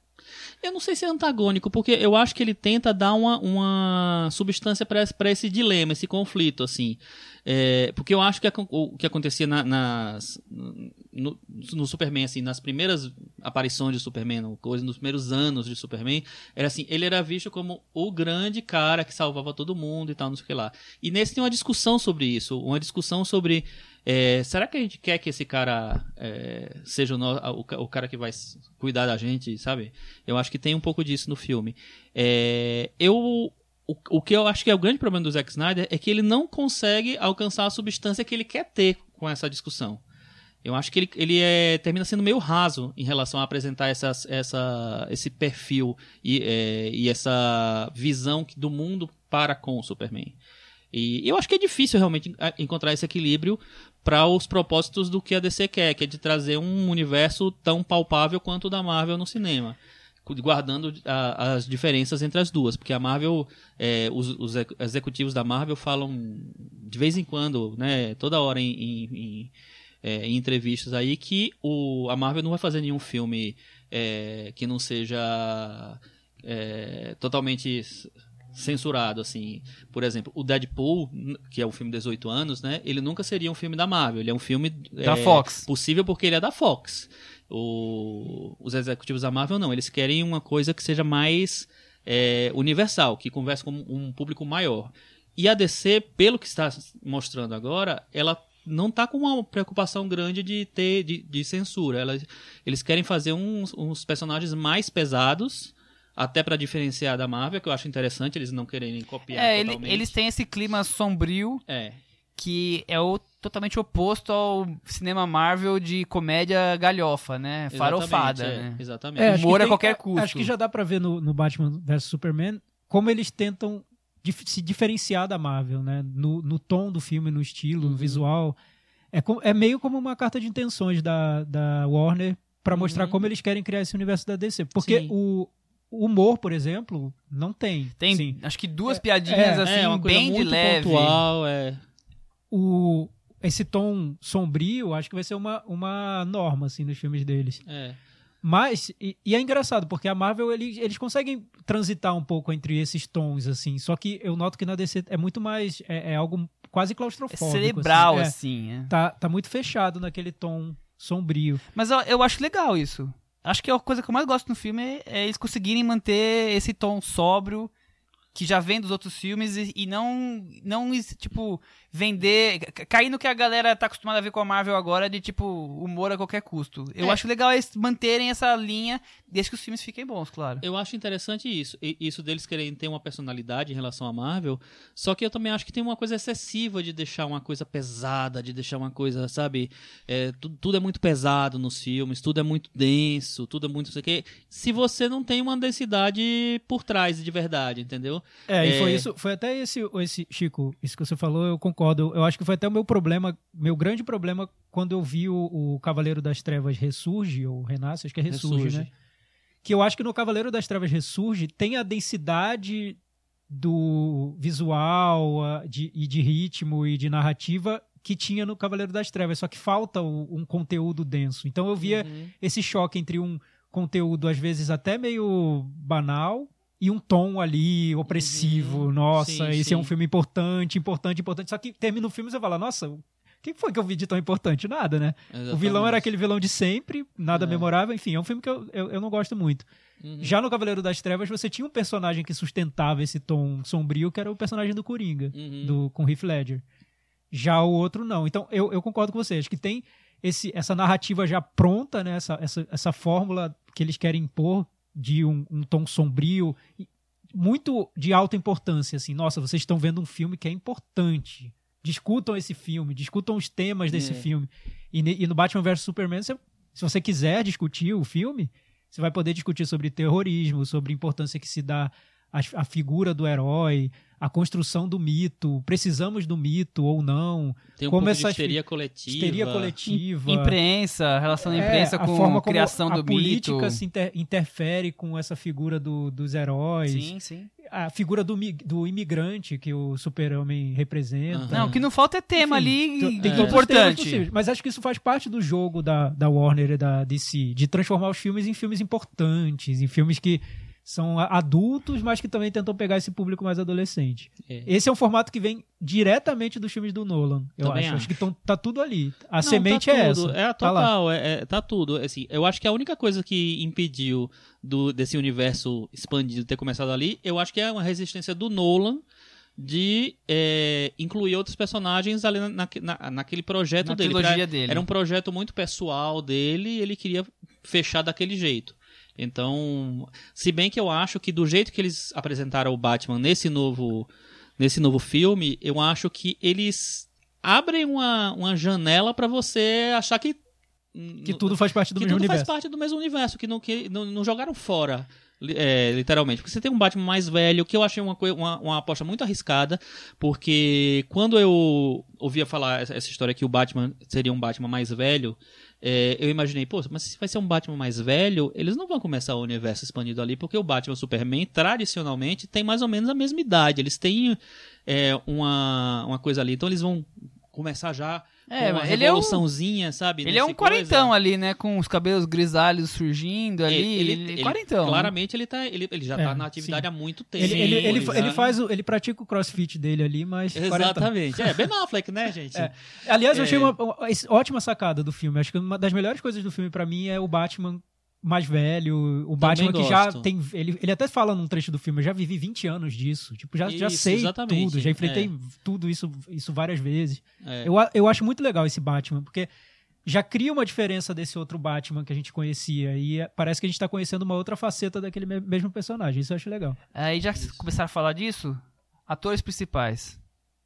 Eu não sei se é antagônico, porque eu acho que ele tenta dar uma, uma substância para esse dilema, esse conflito, assim. É, porque eu acho que a- o que acontecia na- nas, no, no Superman, assim, nas primeiras aparições de Superman, nos primeiros anos de Superman, era assim, ele era visto como o grande cara que salvava todo mundo e tal, não sei o que lá. E nesse tem uma discussão sobre isso, uma discussão sobre é, será que a gente quer que esse cara é, seja o, o o cara que vai cuidar da gente, sabe? Eu acho que tem um pouco disso no filme. É, eu, o, o que eu acho que é o grande problema do Zack Snyder é que ele não consegue alcançar a substância que ele quer ter com essa discussão. Eu acho que ele, ele é, termina sendo meio raso em relação a apresentar essas, essa, esse perfil e, é, e essa visão do mundo para com o Superman. E eu acho que é difícil realmente a- encontrar esse equilíbrio para os propósitos do que a DC quer, que é de trazer um universo tão palpável quanto o da Marvel no cinema. Guardando a- as diferenças entre as duas, porque a Marvel, é, os, os ex- executivos da Marvel falam de vez em quando, né, toda hora em, em- em, é, em entrevistas aí, que o, a Marvel não vai fazer nenhum filme é, que não seja é, totalmente censurado, assim. Por exemplo, o Deadpool, que é um filme de 18 anos, né? Ele nunca seria um filme da Marvel. Ele é um filme Da é, Fox. possível porque ele é da Fox. O- os executivos da Marvel não. Eles querem uma coisa que seja mais é, universal, que converse com um público maior. E a DC, pelo que está mostrando agora, ela não está com uma preocupação grande de ter de, de censura. Ela- eles querem fazer uns, uns personagens mais pesados, até para diferenciar da Marvel, que eu acho interessante eles não quererem copiar É, ele- totalmente. eles têm esse clima sombrio É, que é o totalmente oposto ao cinema Marvel de comédia galhofa, né? Farofada, exatamente, é, né? exatamente. É, acho Humor que a qualquer custo. Acho que já dá pra ver no, no Batman vs Superman como eles tentam dif- se diferenciar da Marvel, né? No, no tom do filme, no estilo, Uhum. no visual. É, é meio como uma carta de intenções da, da Warner pra mostrar Uhum. como eles querem criar esse universo da DC. Porque Sim. o humor, por exemplo, não tem. Tem, Sim. acho que duas É, piadinhas é, assim, é uma coisa bem de muito leve. pontual, é. O, esse tom sombrio, acho que vai ser uma, uma norma, assim, nos filmes deles. é. Mas, e, e é engraçado, porque a Marvel, eles, eles conseguem transitar um pouco entre esses tons, assim. Só que eu noto que na DC é muito mais. É, é algo quase É claustrofóbico. cerebral, assim. É, assim. é. tá, tá muito fechado naquele tom sombrio. Mas eu, eu acho legal isso. Acho que a coisa que eu mais gosto no filme é, é eles conseguirem manter esse tom sóbrio que já vem dos outros filmes e, e não, não, tipo, vender. ca- Cair no que a galera tá acostumada a ver com a Marvel agora de, tipo, humor a qualquer custo. Eu É. acho legal eles manterem essa linha desde que os filmes fiquem bons, claro. Eu acho interessante isso. Isso deles quererem ter uma personalidade em relação à Marvel. Só que eu também acho que tem uma coisa excessiva de deixar uma coisa pesada, de deixar uma coisa, sabe? É, tu- tudo é muito pesado nos filmes, tudo é muito denso, tudo é muito não sei o quê. Se você não tem uma densidade por trás de verdade, entendeu? É, e É. foi isso, foi até esse, esse, Chico, isso que você falou, eu concordo. Eu acho que foi até o meu problema, meu grande problema quando eu vi o, o Cavaleiro das Trevas ressurge, ou renasce, acho que é ressurge, Ressurge. né? Que eu acho que no Cavaleiro das Trevas ressurge tem a densidade do visual a- de, e de ritmo e de narrativa que tinha no Cavaleiro das Trevas, só que falta o- um conteúdo denso. Então eu via Uhum. esse choque entre um conteúdo, às vezes, até meio banal e um tom ali opressivo. Uhum. Nossa, Sim, esse é um sim. filme importante, importante, importante. Só que termina o filme e você fala, nossa, o que foi que eu vi de tão importante? Nada, né? O vilão era Exatamente. aquele vilão de sempre, nada É. memorável. Enfim, é um filme que eu, eu, eu não gosto muito. Uhum. Já no Cavaleiro das Trevas, você tinha um personagem que sustentava esse tom sombrio, que era o personagem do Coringa Uhum. do, com Heath Ledger. Já o outro não. Então eu, eu concordo com você. Acho que tem esse, essa narrativa já pronta, né? essa, essa, essa fórmula que eles querem impor de um, um tom sombrio, muito de alta importância. Assim, nossa, vocês estão vendo um filme que é importante. Discutam esse filme, discutam os temas desse É. filme. E, e no Batman vs Superman, você- se você quiser discutir o filme, você vai poder discutir sobre terrorismo, sobre a importância que se dá à, à figura do herói, a construção do mito, precisamos do mito ou não, Tem um como de histeria coletiva. histeria coletiva. Imprensa, a relação da É, imprensa a com forma a como criação a do política mito. se inter- interfere com essa figura do- dos heróis. Sim, sim. A figura do, do imigrante que o super-homem representa. Aham. Não, o que não falta é tema Enfim, ali tem- é. importante. Mas acho que isso faz parte do jogo da, da Warner e da DC, de transformar os filmes em filmes importantes, em filmes que são adultos, mas que também tentam pegar esse público mais adolescente. É. Esse é um formato que vem diretamente dos filmes do Nolan, eu Também acho. Acho acho. que tão, tá tudo ali. A Não, semente tá é essa. É, Tá total, é, é- tá tudo. Assim, eu acho que a única coisa que impediu do, desse universo expandido ter começado ali, eu acho que é uma resistência do Nolan de é, incluir outros personagens ali na, na- na- naquele projeto Na dele. Era- dele. Era um projeto muito pessoal dele e ele queria fechar daquele jeito. Então, se bem que eu acho que do jeito que eles apresentaram o Batman nesse novo, nesse novo filme, eu acho que eles abrem uma, uma janela pra você achar que Que tudo faz parte do que mesmo tudo universo. faz parte do mesmo universo, que não, que não, não jogaram fora, é, literalmente. Porque você tem um Batman mais velho, que eu achei uma, uma, uma aposta muito arriscada, porque quando eu ouvia falar essa, essa história que o Batman seria um Batman mais velho, é, eu imaginei, pô, mas se vai ser um Batman mais velho, eles não vão começar o universo expandido ali, porque o Batman e o Superman, tradicionalmente, tem mais ou menos a mesma idade. Eles têm é, uma, uma coisa ali, então eles vão começar já É, uma mas ele é um- revoluçãozinha, sabe? Ele é um quarentão coisa. ali, né? Com os cabelos grisalhos surgindo ali. Ele, é quarentão. Claramente ele, tá, ele, ele já É, tá na atividade sim. há muito tempo. Ele, ele, ele, ele faz o, ele pratica o crossfit dele ali, mas. quarentão. Exatamente. É, Ben Affleck, né, gente? É. Aliás, eu É. achei uma, uma ótima sacada do filme. Acho que uma das melhores coisas do filme pra mim é o Batman mais velho, o Batman que já tem. Ele, ele até fala num trecho do filme, eu já vivi 20 anos disso. Tipo, já, já Isso, sei exatamente, tudo, já enfrentei é. tudo isso, isso várias vezes. É. Eu, eu acho muito legal esse Batman, porque já cria uma diferença desse outro Batman que a gente conhecia. E é- parece que a gente tá conhecendo uma outra faceta daquele me- mesmo personagem. Isso eu acho legal. Aí já que vocês começaram a falar disso, atores principais.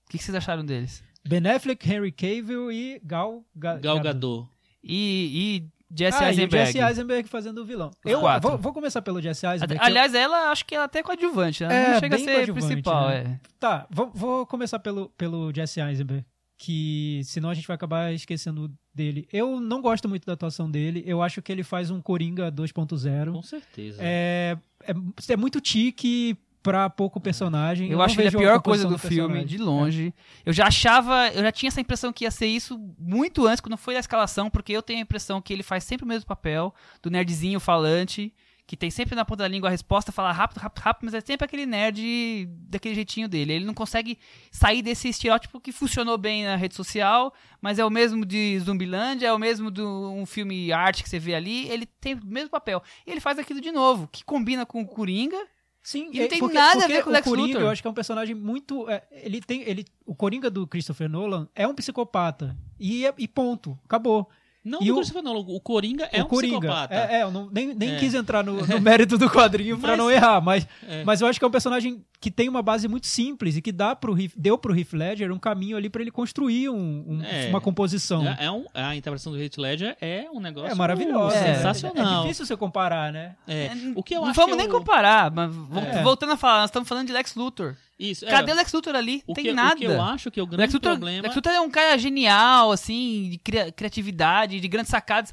O que, que vocês acharam deles? Ben Affleck, Henry Cavill e Gal, Ga- Gal Gadot. Gadot. E, e Jesse ah, o Eisenberg. Jesse Eisenberg fazendo o vilão. Eu vou, vou começar pelo Jesse Eisenberg. que eu- Aliás, ela acho que ela até é coadjuvante, né? É, não chega a ser principal, né? é. Tá, vou, vou começar pelo, pelo Jesse Eisenberg, que senão a gente vai acabar esquecendo dele. Eu não gosto muito da atuação dele, eu acho que ele faz um Coringa 2.0. Com certeza. É, é, é muito tique pra pouco personagem. Eu, não acho que ele é a pior coisa composição do filme, de longe. Eu já achava, eu já tinha essa impressão que ia ser isso muito antes, quando foi a escalação, porque eu tenho a impressão que ele faz sempre o mesmo papel, do nerdzinho falante, que tem sempre na ponta da língua a resposta, fala rápido, rápido, rápido, mas é sempre aquele nerd daquele jeitinho dele. Ele não consegue sair desse estereótipo que funcionou bem na rede social, mas é o mesmo de Zumbilândia, é o mesmo de um filme arte que você vê ali, ele tem o mesmo papel. E ele faz aquilo de novo, que combina com o Coringa, Sim, E não é, tem porque- nada a porque ver com o Lex Coringa, Luthor. eu acho que é um personagem muito. é, ele tem. Ele, o Coringa do Christopher Nolan é um psicopata. E, é- e ponto. Acabou. Não E o- Nolan, o Coringa é o um Coringa. psicopata. É, é, eu não, nem, nem É. quis entrar no, no mérito do quadrinho pra Mas- não errar, mas, É. mas eu acho que é um personagem que tem uma base muito simples e que dá pro Heath- deu pro Heath Ledger um caminho ali pra ele construir um- um- É. uma composição. É, é um, a interpretação do Heath Ledger é um negócio É maravilhosa. É. Sensacional. é difícil você comparar, né? É, O que eu não acho vamos que nem comparar, mas É. voltando a falar, nós estamos falando de Lex Luthor. Isso, é, Cadê o Lex Luthor ali? Tem que, nada. O que eu acho que é o grande Lex Luthor, problema... Lex Luthor é um cara genial, assim, de cria- criatividade, de grandes sacadas.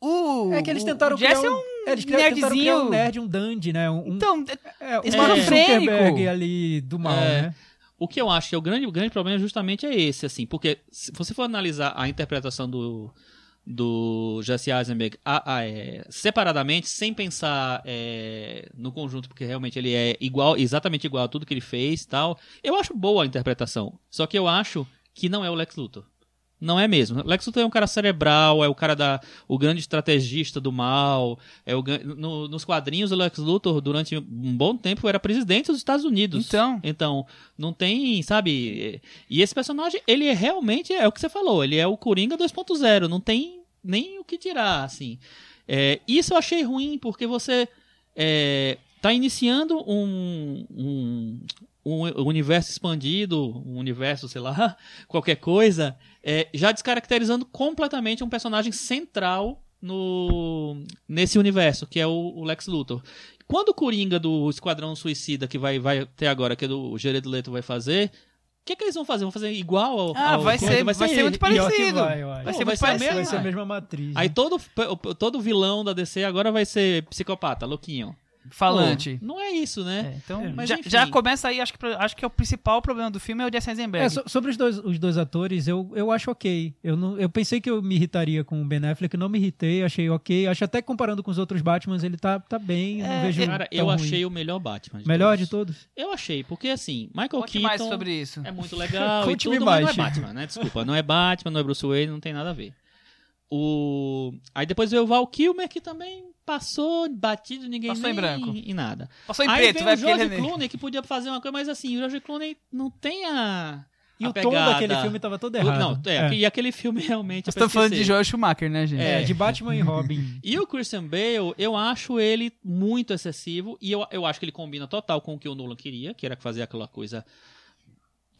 O, É que eles tentaram o Jesse criar é um, é, eles criaram- tentaram criar nerdzinho. um nerd, um dandy, né? Um, Então, é, um esquizofrênico. Zuckerberg ali do mal, É. né? O que eu acho que é o grande, o grande problema justamente é esse, assim, porque se você for analisar a interpretação do, do Jesse Eisenberg a- a, é, separadamente, sem pensar é, no conjunto, porque realmente ele é igual, exatamente igual a tudo que ele fez tal, eu acho boa a interpretação. Só que eu acho que não é o Lex Luthor. Não é mesmo. Lex Luthor é um cara cerebral, é o cara da. o grande estrategista do mal. É o, no- nos quadrinhos, o Lex Luthor, durante um bom tempo, era presidente dos Estados Unidos. Então. Então, não tem, sabe? E esse personagem, ele é realmente, é o que você falou, ele é o Coringa 2.0, não tem nem o que tirar, assim. É, isso eu achei ruim, porque você é, tá iniciando um, um, um universo expandido, um universo, sei lá, qualquer coisa, é, já descaracterizando completamente um personagem central no nesse universo, que é o, o Lex Luthor. Quando o Coringa do Esquadrão Suicida, que vai, vai ter agora, que do Jared Leto vai fazer, o que, que eles vão fazer? Vão fazer igual ao. Ah, ao vai ser- vai ser muito Pior que parecido. vai. Vai Pô, ser vai muito ser a parecido. Vai ser a mesma- mesma matriz. Aí né? todo, todo vilão da DC agora vai ser psicopata, louquinho. Falante. Pô, não é isso, né? É, então, É, mas já, já começa aí, acho que, acho que é o principal problema do filme é o Jesse Eisenberg. É, so- sobre os dois, os dois atores, eu, eu acho ok. Eu, não, eu pensei que eu me irritaria com o Ben Affleck, não me irritei, achei ok. Acho até comparando com os outros Batmans, ele tá, tá bem, eu não É, vejo Cara, eu ruim. achei o melhor Batman. Melhor de todos. todos? Eu achei, porque assim, Michael Conte Keaton mais sobre isso. é muito legal e Conte-me tudo, mas não é mais. Batman, né? Desculpa, não é Batman, não é Bruce Wayne, não tem nada a ver. O... Aí depois veio o Val Kilmer, que também passou batido, ninguém Passou nem... em branco. E nada. Passou em Aí preto, vai o George é. Clooney, que podia fazer uma coisa, mas assim, o George Clooney não tem a... E a o tom pegada. daquele filme tava todo errado. Não, é, E aquele filme realmente... é pra estamos falando de. Joel Schumacher, né, gente? É, de Batman e Robin. E o Christian Bale, eu acho ele muito excessivo e eu, eu acho que ele combina total com o que o Nolan queria, que era fazer aquela coisa,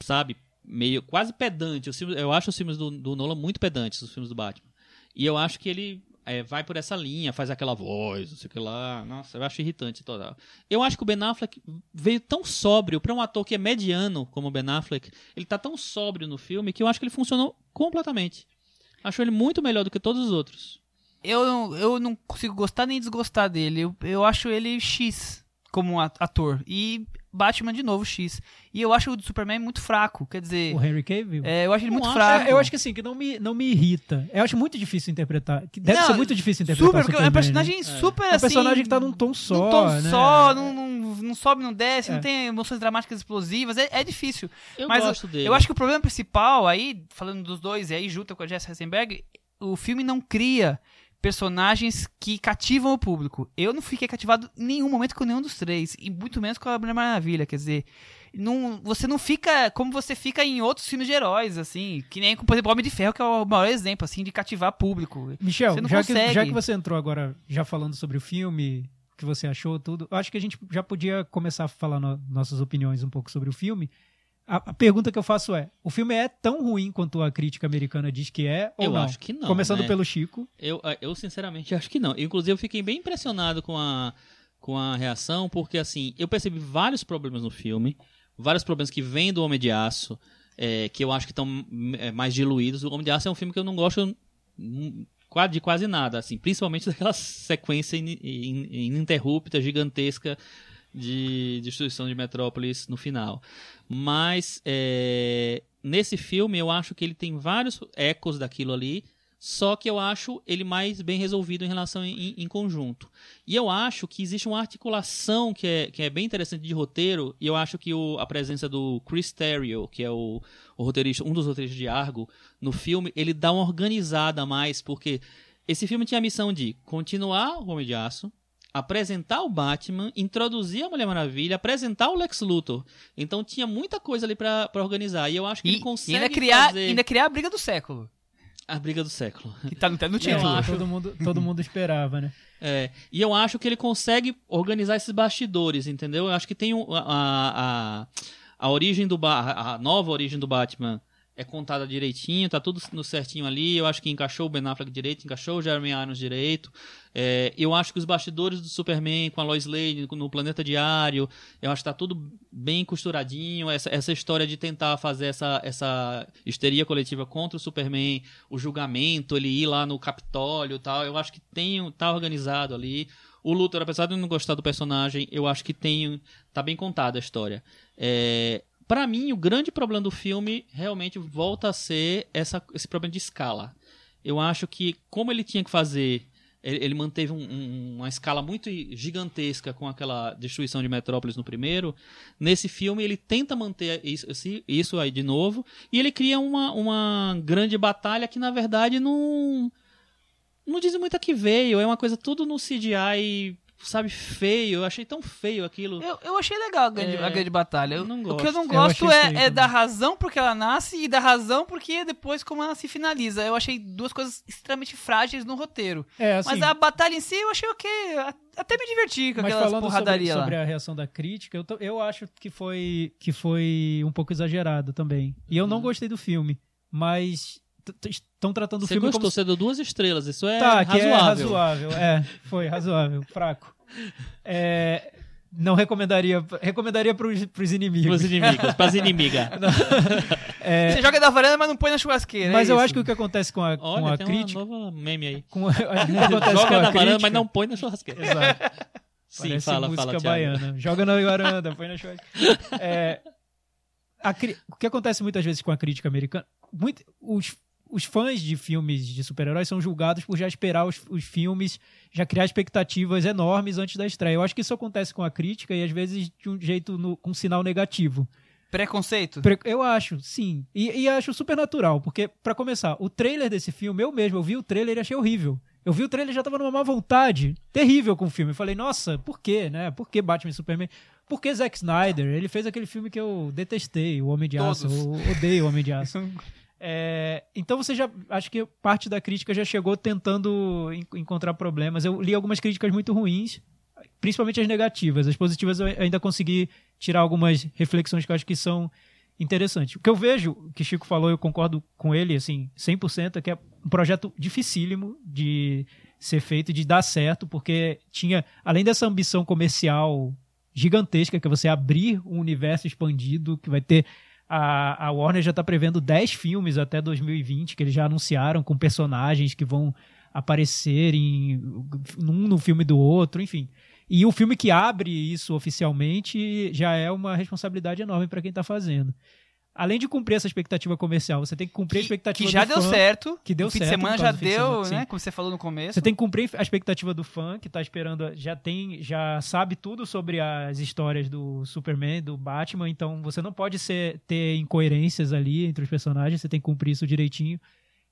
sabe, meio quase pedante. Os filmes- eu acho os filmes do, do Nolan muito pedantes, os filmes do Batman. E eu acho que ele é, vai por essa linha, faz aquela voz, não sei o que lá. Nossa, eu acho irritante total. Eu acho que o Ben Affleck veio tão sóbrio para um ator que é mediano como o Ben Affleck. Ele tá tão sóbrio no filme que eu acho que ele funcionou completamente. Acho ele muito melhor do que todos os outros. Eu, não- eu não consigo gostar nem desgostar dele. Eu, eu acho ele X como ator. E Batman de novo X. E eu acho o do Superman muito fraco, quer dizer, O Henry Cavill? é, eu acho ele Não muito acho- fraco. É, eu acho que assim, que não me, não me irrita. Eu acho muito difícil interpretar. Que deve Não, ser muito difícil interpretar super, o porque é um Superman, né? personagem super É um assim. personagem que tá num tom só, num tom né? só, não, não, não sobe, não desce, É. não tem emoções dramáticas explosivas, é, é difícil. Eu Mas gosto dele. Eu acho que o problema principal aí, falando dos dois, e aí junta com a Jess Eisenberg, o filme não cria personagens que cativam o público. Eu não fiquei cativado em nenhum momento com nenhum dos três, e muito menos com a Mulher Maravilha, quer dizer, não, você não fica como você fica em outros filmes de heróis, assim, que nem, por exemplo, Homem de Ferro, que é o maior exemplo, assim, de cativar público. Michel, já que, consegue. já que você entrou agora já falando sobre o filme, o que você achou, tudo, eu acho que a gente já podia começar a falar no- nossas opiniões um pouco sobre o filme. A, a pergunta que eu faço é: o filme é tão ruim quanto a crítica americana diz que é? Ou Eu não? acho que não, Começando né? pelo Chico. Eu, eu sinceramente acho que não. Inclusive, eu fiquei bem impressionado com a, com a reação, porque assim, eu percebi vários problemas no filme, vários problemas que vêm do Homem de Aço, é, que eu acho que estão é, mais diluídos. O Homem de Aço é um filme que eu não gosto hum, de quase nada, assim, principalmente daquela sequência in- in- ininterrupta, gigantesca de destruição de Metrópolis no final. Mas é, nesse filme eu acho que ele tem vários ecos daquilo ali, só que eu acho ele mais bem resolvido em relação em, em conjunto. E eu acho que existe uma articulação que é, que é bem interessante de roteiro, e eu acho que o- a presença do Chris Terrio, que é o, o roteirista, um dos roteiristas de Argo, no filme, ele dá uma organizada mais, porque esse filme tinha a missão de continuar o Homem de Aço, apresentar o Batman, introduzir a Mulher Maravilha, apresentar o Lex Luthor. Então tinha muita coisa ali pra, pra organizar. E eu acho que E, ele e consegue ainda, criar, fazer ainda criar a briga do século, a briga do século. que tá no, tá no título. acho. Todo mundo, todo mundo esperava, né? É, e eu acho que ele consegue organizar esses bastidores, entendeu? Eu acho que tem um- a, a, a origem do Ba- a nova origem do Batman é contada direitinho, tá tudo no certinho ali. Eu acho que encaixou o Ben Affleck direito, encaixou o Jeremy Irons direito. É, eu acho que os bastidores do Superman com a Lois Lane no Planeta Diário, eu acho que tá tudo bem costuradinho. Essa, essa história de tentar fazer essa, essa histeria coletiva contra o Superman, o julgamento, ele ir lá no Capitólio tal, eu acho que tem, tá organizado ali. O Luthor, apesar de não gostar do personagem, eu acho que tem, tá bem contada a história. É, para mim, o grande problema do filme realmente volta a ser essa, esse problema de escala. Eu acho que, como ele tinha que fazer, ele, ele manteve um- um- uma escala muito gigantesca com aquela destruição de Metrópolis no primeiro. Nesse filme, ele tenta manter isso, isso aí de novo, e ele cria uma, uma grande batalha que, na verdade, não. Não diz muito a que veio. É uma coisa tudo no CGI, sabe, feio. Eu achei tão feio aquilo. Eu, eu achei legal a grande, É, a grande batalha. Eu- não o que eu não gosto. Eu gosto é, é da razão porque ela nasce e da razão porque depois como ela se finaliza. Eu achei duas coisas extremamente frágeis no roteiro. É, assim, Mas a batalha em si eu achei ok. Até me diverti com aquelas falando sobre, sobre a reação da crítica, eu, tô- eu acho que foi, que foi um pouco exagerado também. E eu não gostei do filme, mas estão tratando o Você filme gostou, como você deu duas estrelas. Isso é Tá, que razoável. é razoável. É, foi razoável, fraco. É, não recomendaria, recomendaria pros, pros inimigos. Pros inimigos, pras inimigas. Você joga da varanda, mas não põe na churrasqueira. Mas é eu isso. acho que o que acontece com a, com Olha, a tem crítica. uma nova meme aí. Com, acho que com Joga a na varanda, crítica. mas não põe na churrasqueira. Exato. Sim, Parece fala, música fala, Thiago. baiana. Joga na varanda, põe na churrasqueira. É, a o que acontece muitas vezes com a crítica americana, muito- os, os fãs de filmes de super-heróis são julgados por já esperar os, os filmes, já criar expectativas enormes antes da estreia. Eu acho que isso acontece com a crítica e às vezes de um jeito no- com um sinal negativo. Preconceito? Pre- Eu acho, sim. E, e acho super natural, porque, pra começar, o trailer desse filme, eu mesmo, eu vi o trailer e achei horrível. Eu vi o trailer e já tava numa má vontade terrível com o filme. Eu falei, nossa, por quê, né? Por que Batman e Superman? Por que Zack Snyder? Ele fez aquele filme que eu detestei, O Homem de Aço. Todos. Eu odeio O Homem de Aço. É, então você já. Acho que parte da crítica já chegou tentando en- encontrar problemas. Eu li algumas críticas muito ruins, principalmente as negativas. As positivas eu ainda consegui tirar algumas reflexões que eu acho que são interessantes. O que eu vejo, que Chico falou, eu concordo com ele, assim, 100%, é que é um projeto dificílimo de ser feito, de dar certo, porque tinha, além dessa ambição comercial gigantesca, que é você abrir um universo expandido, que vai ter a, a Warner já está prevendo 10 filmes até 2020, que eles já anunciaram, com personagens que vão aparecer em um no filme do outro, enfim. E o filme que abre isso oficialmente já é uma responsabilidade enorme para quem tá fazendo. Além de cumprir essa expectativa comercial, você tem que cumprir a expectativa que já do deu fã, certo. Que deu o fim certo. de semana já deu, semana, né? Como você falou no começo. Você tem que cumprir a expectativa do fã que tá esperando, já tem, já sabe tudo sobre as histórias do Superman, do Batman, então você não pode ser, ter incoerências ali entre os personagens, você tem que cumprir isso direitinho.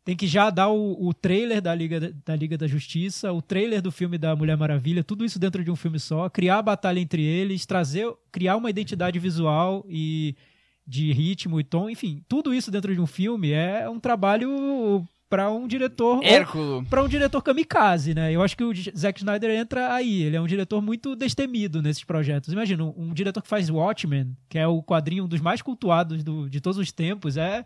Tem que já dar o, o trailer da Liga, da Liga da Justiça, o trailer do filme da Mulher Maravilha, tudo isso dentro de um filme só, criar a batalha entre eles, trazer, criar uma identidade visual e de ritmo e tom, enfim, tudo isso dentro de um filme é um trabalho para um diretor Hérculo. para um diretor kamikaze, né? Eu acho que o Zack Snyder entra aí. Ele é um diretor muito destemido nesses projetos. Imagina, um, um diretor que faz Watchmen, que é o quadrinho um dos mais cultuados do- de todos os tempos, é,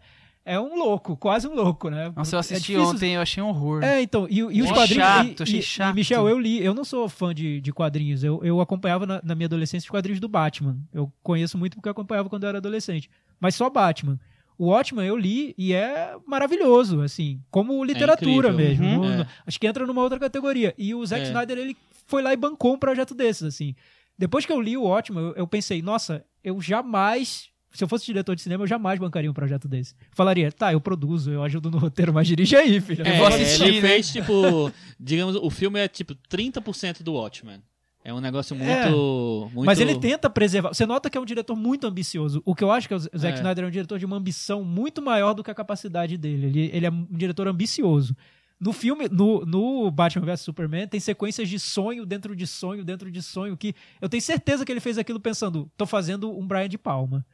é um louco, quase um louco, né? Nossa, eu É assisti difícil- ontem, eu achei um horror. É, então, e, e os quadrinhos. chato, e, achei e- chato. E, Michel, eu li, eu não sou fã de, de quadrinhos. Eu, eu acompanhava na, na minha adolescência os quadrinhos do Batman. Eu conheço muito porque eu acompanhava quando eu era adolescente. Mas só Batman. O Watchmen eu li e é maravilhoso, assim, como literatura incrível. mesmo. Uhum. No- no- É. acho que entra numa outra categoria. E o Zack É. Snyder, ele foi lá e bancou um projeto desses, assim. Depois que eu li o Watchmen, eu, eu pensei, nossa, eu jamais. Se eu fosse diretor de cinema, eu jamais bancaria um projeto desse. Falaria, tá, eu produzo, eu ajudo no roteiro, mas dirige aí, filho. Eu É, vou assistir, ele né? fez, tipo, digamos, o filme é tipo 30% do Watchmen. É um negócio muito. muito... Mas ele tenta preservar. Você nota que é um diretor muito ambicioso. O que eu acho que o Zack É. Snyder é um diretor de uma ambição muito maior do que a capacidade dele. Ele, ele é um diretor ambicioso. No filme, no, no Batman vs Superman, tem sequências de sonho dentro de sonho dentro de sonho que eu tenho certeza que ele fez aquilo pensando, tô fazendo um Brian de Palma.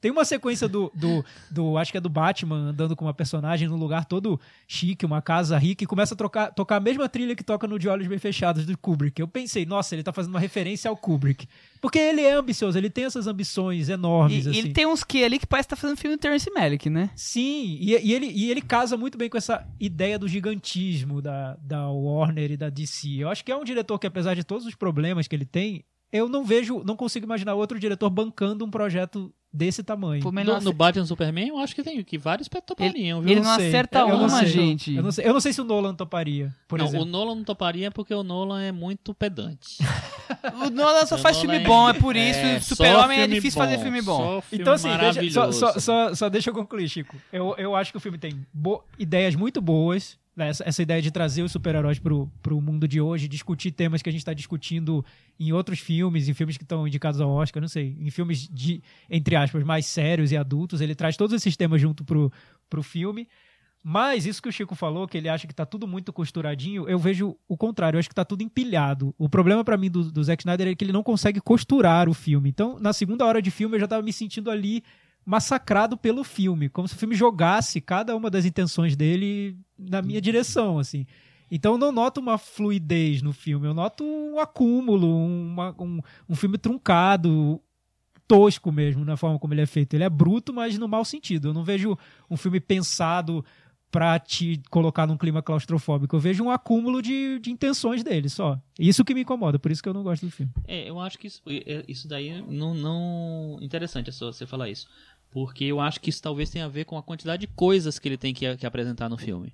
Tem uma sequência do, do, do- acho que é do Batman andando com uma personagem num lugar todo chique, uma casa rica, e começa a trocar, tocar a mesma trilha que toca no De Olhos Bem Fechados do Kubrick. Eu pensei, nossa, ele tá fazendo uma referência ao Kubrick. Porque ele é ambicioso, ele tem essas ambições enormes, e assim. ele tem uns que ali que parece que tá fazendo filme do Terrence Malick, né? Sim, e, e ele, e ele casa muito bem com essa ideia do gigantismo da, da Warner e da DC. Eu acho que é um diretor que, apesar de todos os problemas que ele tem, eu não vejo, não consigo imaginar outro diretor bancando um projeto desse tamanho. Pô, No, não no Batman Superman, eu acho que tem que vários topariam, viu? ele não sei. acerta Eu não uma, não. gente. Eu não, sei, eu não sei se o Nolan toparia, por não, exemplo. o Nolan não toparia porque o Nolan é muito pedante. O Nolan só O faz Nolan filme bom, é por isso. é, Super-Homem é difícil fazer filme bom. Só filme Então, assim, deixa, só, só, só, só deixa eu concluir, Chico. Eu, eu acho que o filme tem bo- ideias muito boas. Essa, essa ideia de trazer os super-heróis pro, pro mundo de hoje, discutir temas que a gente está discutindo em outros filmes, em filmes que estão indicados ao Oscar, não sei, em filmes de, entre aspas, mais sérios e adultos. Ele traz todos esses temas junto pro, pro filme. Mas isso que o Chico falou, que ele acha que tá tudo muito costuradinho, eu vejo o contrário, eu acho que tá tudo empilhado. O problema pra mim do, do Zack Snyder é que ele não consegue costurar o filme. Então, na segunda hora de filme, eu já tava me sentindo ali massacrado pelo filme, como se o filme jogasse cada uma das intenções dele na minha direção, assim. Então eu não noto uma fluidez no filme, eu noto um acúmulo, uma- um, um filme truncado, tosco mesmo na forma como ele é feito. Ele é bruto, mas no mau sentido. Eu não vejo um filme pensado pra te colocar num clima claustrofóbico. Eu vejo um acúmulo de, de intenções dele só. Isso que me incomoda, por isso que eu não gosto do filme. É, eu acho que isso, é, isso daí não, não. Interessante é só você falar isso. Porque eu acho que isso talvez tenha a ver com a quantidade de coisas que ele tem que, que apresentar no filme.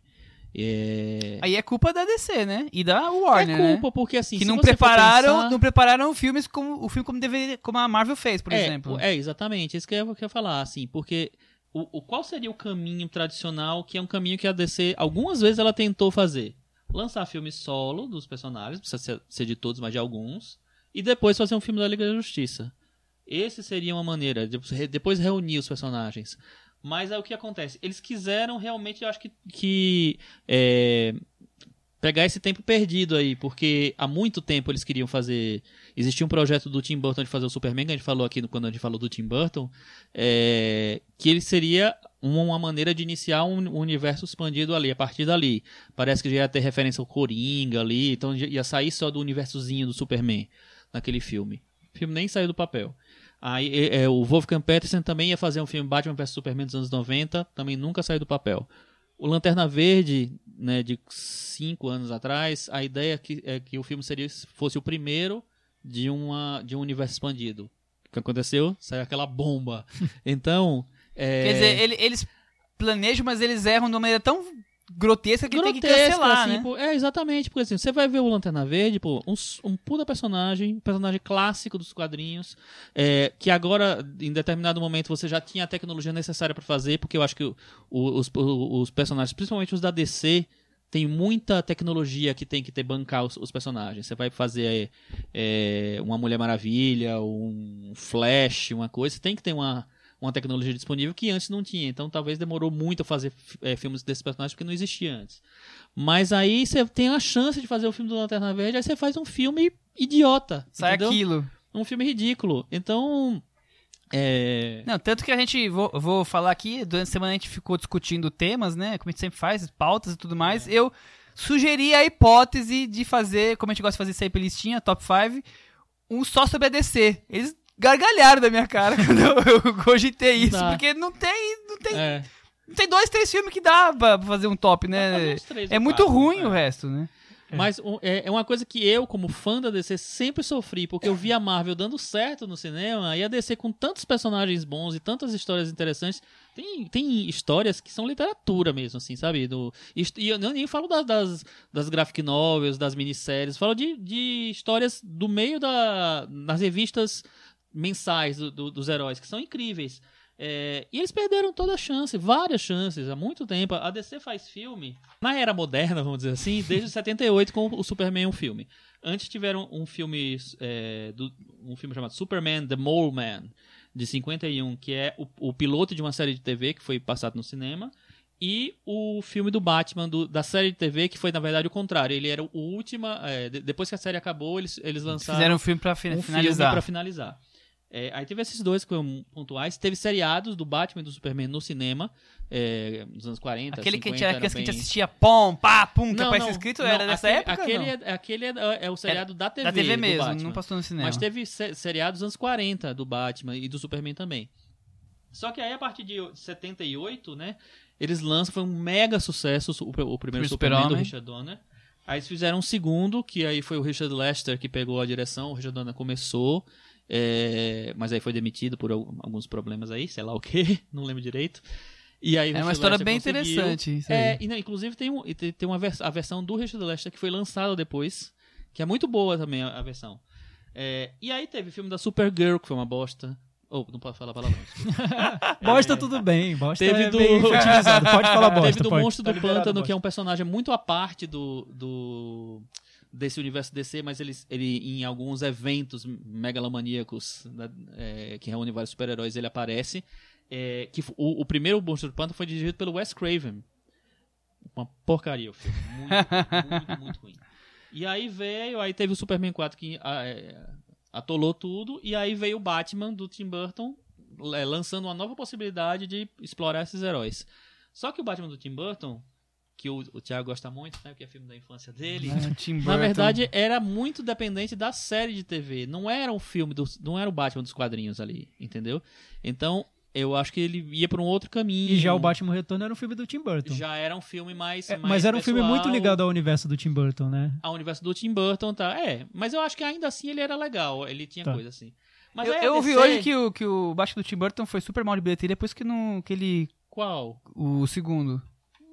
É, Aí é culpa da DC, né? E da Warner, é culpa, né? porque assim. Que se não prepararam, pensar- não prepararam filmes como o filme como deveria, como a Marvel fez, por é, exemplo. É, exatamente. Isso que eu queria falar, assim, porque o, o qual seria o caminho tradicional, que é um caminho que a DC, algumas vezes ela tentou fazer? Lançar filme solo dos personagens, precisa ser, ser de todos, mas de alguns, e depois fazer um filme da Liga da Justiça. Esse seria uma maneira, de depois reunir os personagens. Mas aí o que acontece? Eles quiseram realmente, eu acho que, que é, pegar esse tempo perdido aí, porque há muito tempo eles queriam fazer. Existia um projeto do Tim Burton de fazer o Superman, que a gente falou aqui quando a gente falou do Tim Burton, é, que ele seria uma, maneira de iniciar um, universo expandido ali, a partir dali. Parece que já ia ter referência ao Coringa ali, então ia sair só do universozinho do Superman naquele filme. O filme nem saiu do papel. Aí é, é, o Wolfgang Petersen também ia fazer um filme Batman vs Superman dos anos 90, também nunca saiu do papel. O Lanterna Verde, né, de cinco anos atrás, a ideia é que, é que o filme seria, fosse o primeiro de, uma, de um universo expandido. O que aconteceu? Saiu aquela bomba. Então. é, Quer dizer, ele- eles planejam, mas eles erram de uma maneira tão grotesca que tem que grotesca, cancelar, assim, né? pô, é, exatamente, porque assim, você vai ver o Lanterna Verde, pô, um, um puta personagem, um personagem clássico dos quadrinhos, é, que agora, em determinado momento, você já tinha a tecnologia necessária pra fazer, porque eu acho que o- o- os, os personagens, principalmente os da DC, tem muita tecnologia que tem que ter bancar os, os personagens. Você vai fazer é, uma Mulher Maravilha, um Flash, uma coisa, você tem que ter uma, uma tecnologia disponível que antes não tinha. Então talvez demorou muito a fazer é, filmes desses personagens porque não existia antes. Mas aí você tem a chance de fazer o filme do Lanterna Verde, aí você faz um filme idiota. Sai entendeu? aquilo. Um filme ridículo. Então. É. Não, tanto que a gente, vou, vou falar aqui, durante a semana a gente ficou discutindo temas, né? Como a gente sempre faz, pautas e tudo mais. Eu sugeri a hipótese de fazer, como a gente gosta de fazer sempre listinha, top 5, um só sobre a DC. Eles gargalharam da minha cara quando eu, eu cogitei isso, Dá. porque não tem, não tem, É. não tem dois, três filmes que dá pra fazer um top, né? três É muito quatro, ruim é. o resto, né? Mas um, é, é uma coisa que eu, como fã da DC, sempre sofri, porque eu vi a Marvel dando certo no cinema, e a DC com tantos personagens bons e tantas histórias interessantes. Tem, tem histórias que são literatura mesmo, assim, sabe? Do, e eu nem falo das, das, das graphic novels, das minisséries, falo de, de histórias do meio da, das revistas mensais do- do- dos heróis, que são incríveis. É, e eles perderam toda a chance, várias chances, há muito tempo. A DC faz filme na era moderna, vamos dizer assim, desde 78 com o Superman um filme. Antes tiveram um filme, é, do- um filme chamado Superman The Mole Man, de 51, que é o, o piloto de uma série de TV que foi passado no cinema. E o filme do Batman do- da série de TV, que foi na verdade o contrário. Ele era o último. é, de- depois que a série acabou, eles, eles lançaram Fizeram um filme pra fi- um finalizar. filme pra finalizar. É, aí teve esses dois que foram pontuais. Teve seriados do Batman e do Superman no cinema, é, nos anos 40, Aquele que a 50, gente, que a gente assistia pom, pá, pum, que Não, escrito, não, era dessa aquele, época? Aquele, não? é, aquele é, é o seriado da TV. da TV mesmo, Batman. não passou no cinema. Mas teve se- seriados dos anos 40 do Batman e do Superman também. Só que aí, a partir de 78, né? Eles lançam, foi um mega sucesso o, o primeiro Super-Homem. Superman do Richard Donner. Aí eles fizeram um segundo, que aí foi o Richard Lester que pegou a direção. O Richard Donner começou, é, mas aí foi demitido por al- alguns problemas aí, sei lá o que, não lembro direito. E aí o É uma história Lester bem conseguiu. interessante. É, e não, inclusive tem, um, e tem uma vers a versão do Richard Lester que foi lançada depois, que é muito boa também a, a versão. É, e aí teve o filme da Supergirl, que foi uma bosta. Ou, não pode falar palavrão. Bosta tudo bem, bosta Teve é do- bem utilizado. Pode falar bosta, Teve do pode. Monstro Tá do Pântano, bosta. que é um personagem muito à parte do, do desse universo DC, mas ele, ele em alguns eventos megalomaníacos né, é, que reúnem vários super-heróis, ele aparece. É, que o, o primeiro Monstro do Pântano foi dirigido pelo Wes Craven. Uma porcaria o filme. Muito, muito, muito ruim. E aí veio, aí teve o Superman 4 que ah, é, atolou tudo, e aí veio o Batman do Tim Burton é, lançando uma nova possibilidade de explorar esses heróis. Só que o Batman do Tim Burton, que o, o Thiago gosta muito, né, que é filme da infância dele, É, Tim na verdade era muito dependente da série de TV. Não era um filme, do, não era o Batman dos quadrinhos ali, entendeu? Então eu acho que ele ia para um outro caminho. E já o Batman Retorno era um filme do Tim Burton. Já era um filme mais. É, mais mas era um filme muito ligado ao universo do Tim Burton, né? ao universo do Tim Burton, tá? É, mas eu acho que ainda assim ele era legal, ele tinha Tá. coisa assim. Mas eu, a eu ouvi DC hoje que o, que o Batman do Tim Burton foi super mal de bilheteria, por isso que, não, que ele. Qual? O segundo.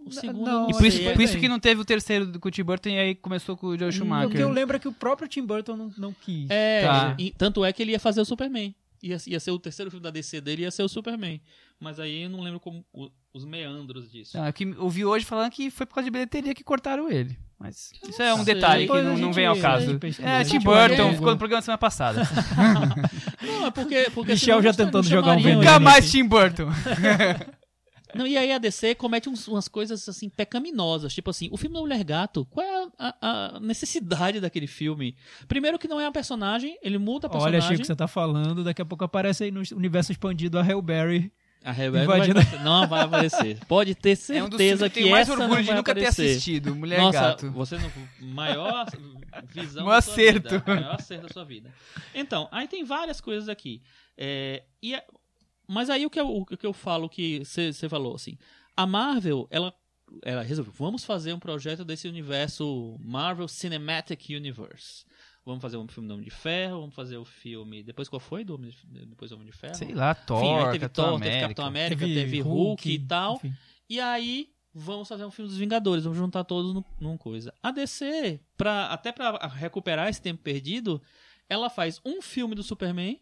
O segundo não, E por isso, por isso bem. que não teve o terceiro do- com o Tim Burton e aí começou com o Joe O Schumacher. que eu lembro é que o próprio Tim Burton não, não quis. É, Tá. e- tanto é que ele ia fazer o Superman. Ia, ia ser o terceiro filme da DC dele, ia ser o Superman. Mas aí eu não lembro como o- os meandros disso. Ah, que eu ouvi hoje falando que foi por causa de bilheteria que cortaram ele. Mas isso é um sei. detalhe que não, não vem ao caso. É, Tim Burton, ver. ficou no programa semana passada. Não, é porque. porque Michel já tentando jogar um veneno. Nunca mais Tim Burton. Não, e aí a DC comete uns- umas coisas assim pecaminosas, tipo assim, o filme da Mulher Gato, qual é a, a necessidade daquele filme? Primeiro que não é um personagem, ele muda a personagem. Olha, Chico, você tá falando, daqui a pouco aparece aí no universo expandido a Hellberry. A Invadindo- não, vai, não vai aparecer. Pode ter É um certeza que que, mais essa não orgulho de vai nunca ter assistido. Mulher Nossa, Gato. você não maior visão sua acerto. vida, maior acerto da sua vida. Então, aí tem várias coisas aqui. É, e mas aí o que eu, o que eu falo que você falou assim, a Marvel, ela ela resolveu, vamos fazer um projeto desse universo Marvel Cinematic Universe. Vamos fazer um filme do Homem de Ferro, vamos fazer o filme. Depois qual foi? Do Homem de- depois do Homem de Ferro? Sei lá, Thor, Enfim, aí teve Capitão Thor, teve América. Capitão América, teve, Hulk, e tal. enfim. E aí vamos fazer um filme dos Vingadores, vamos juntar todos no, numa coisa. A DC, pra, até pra recuperar esse tempo perdido, ela faz um filme do Superman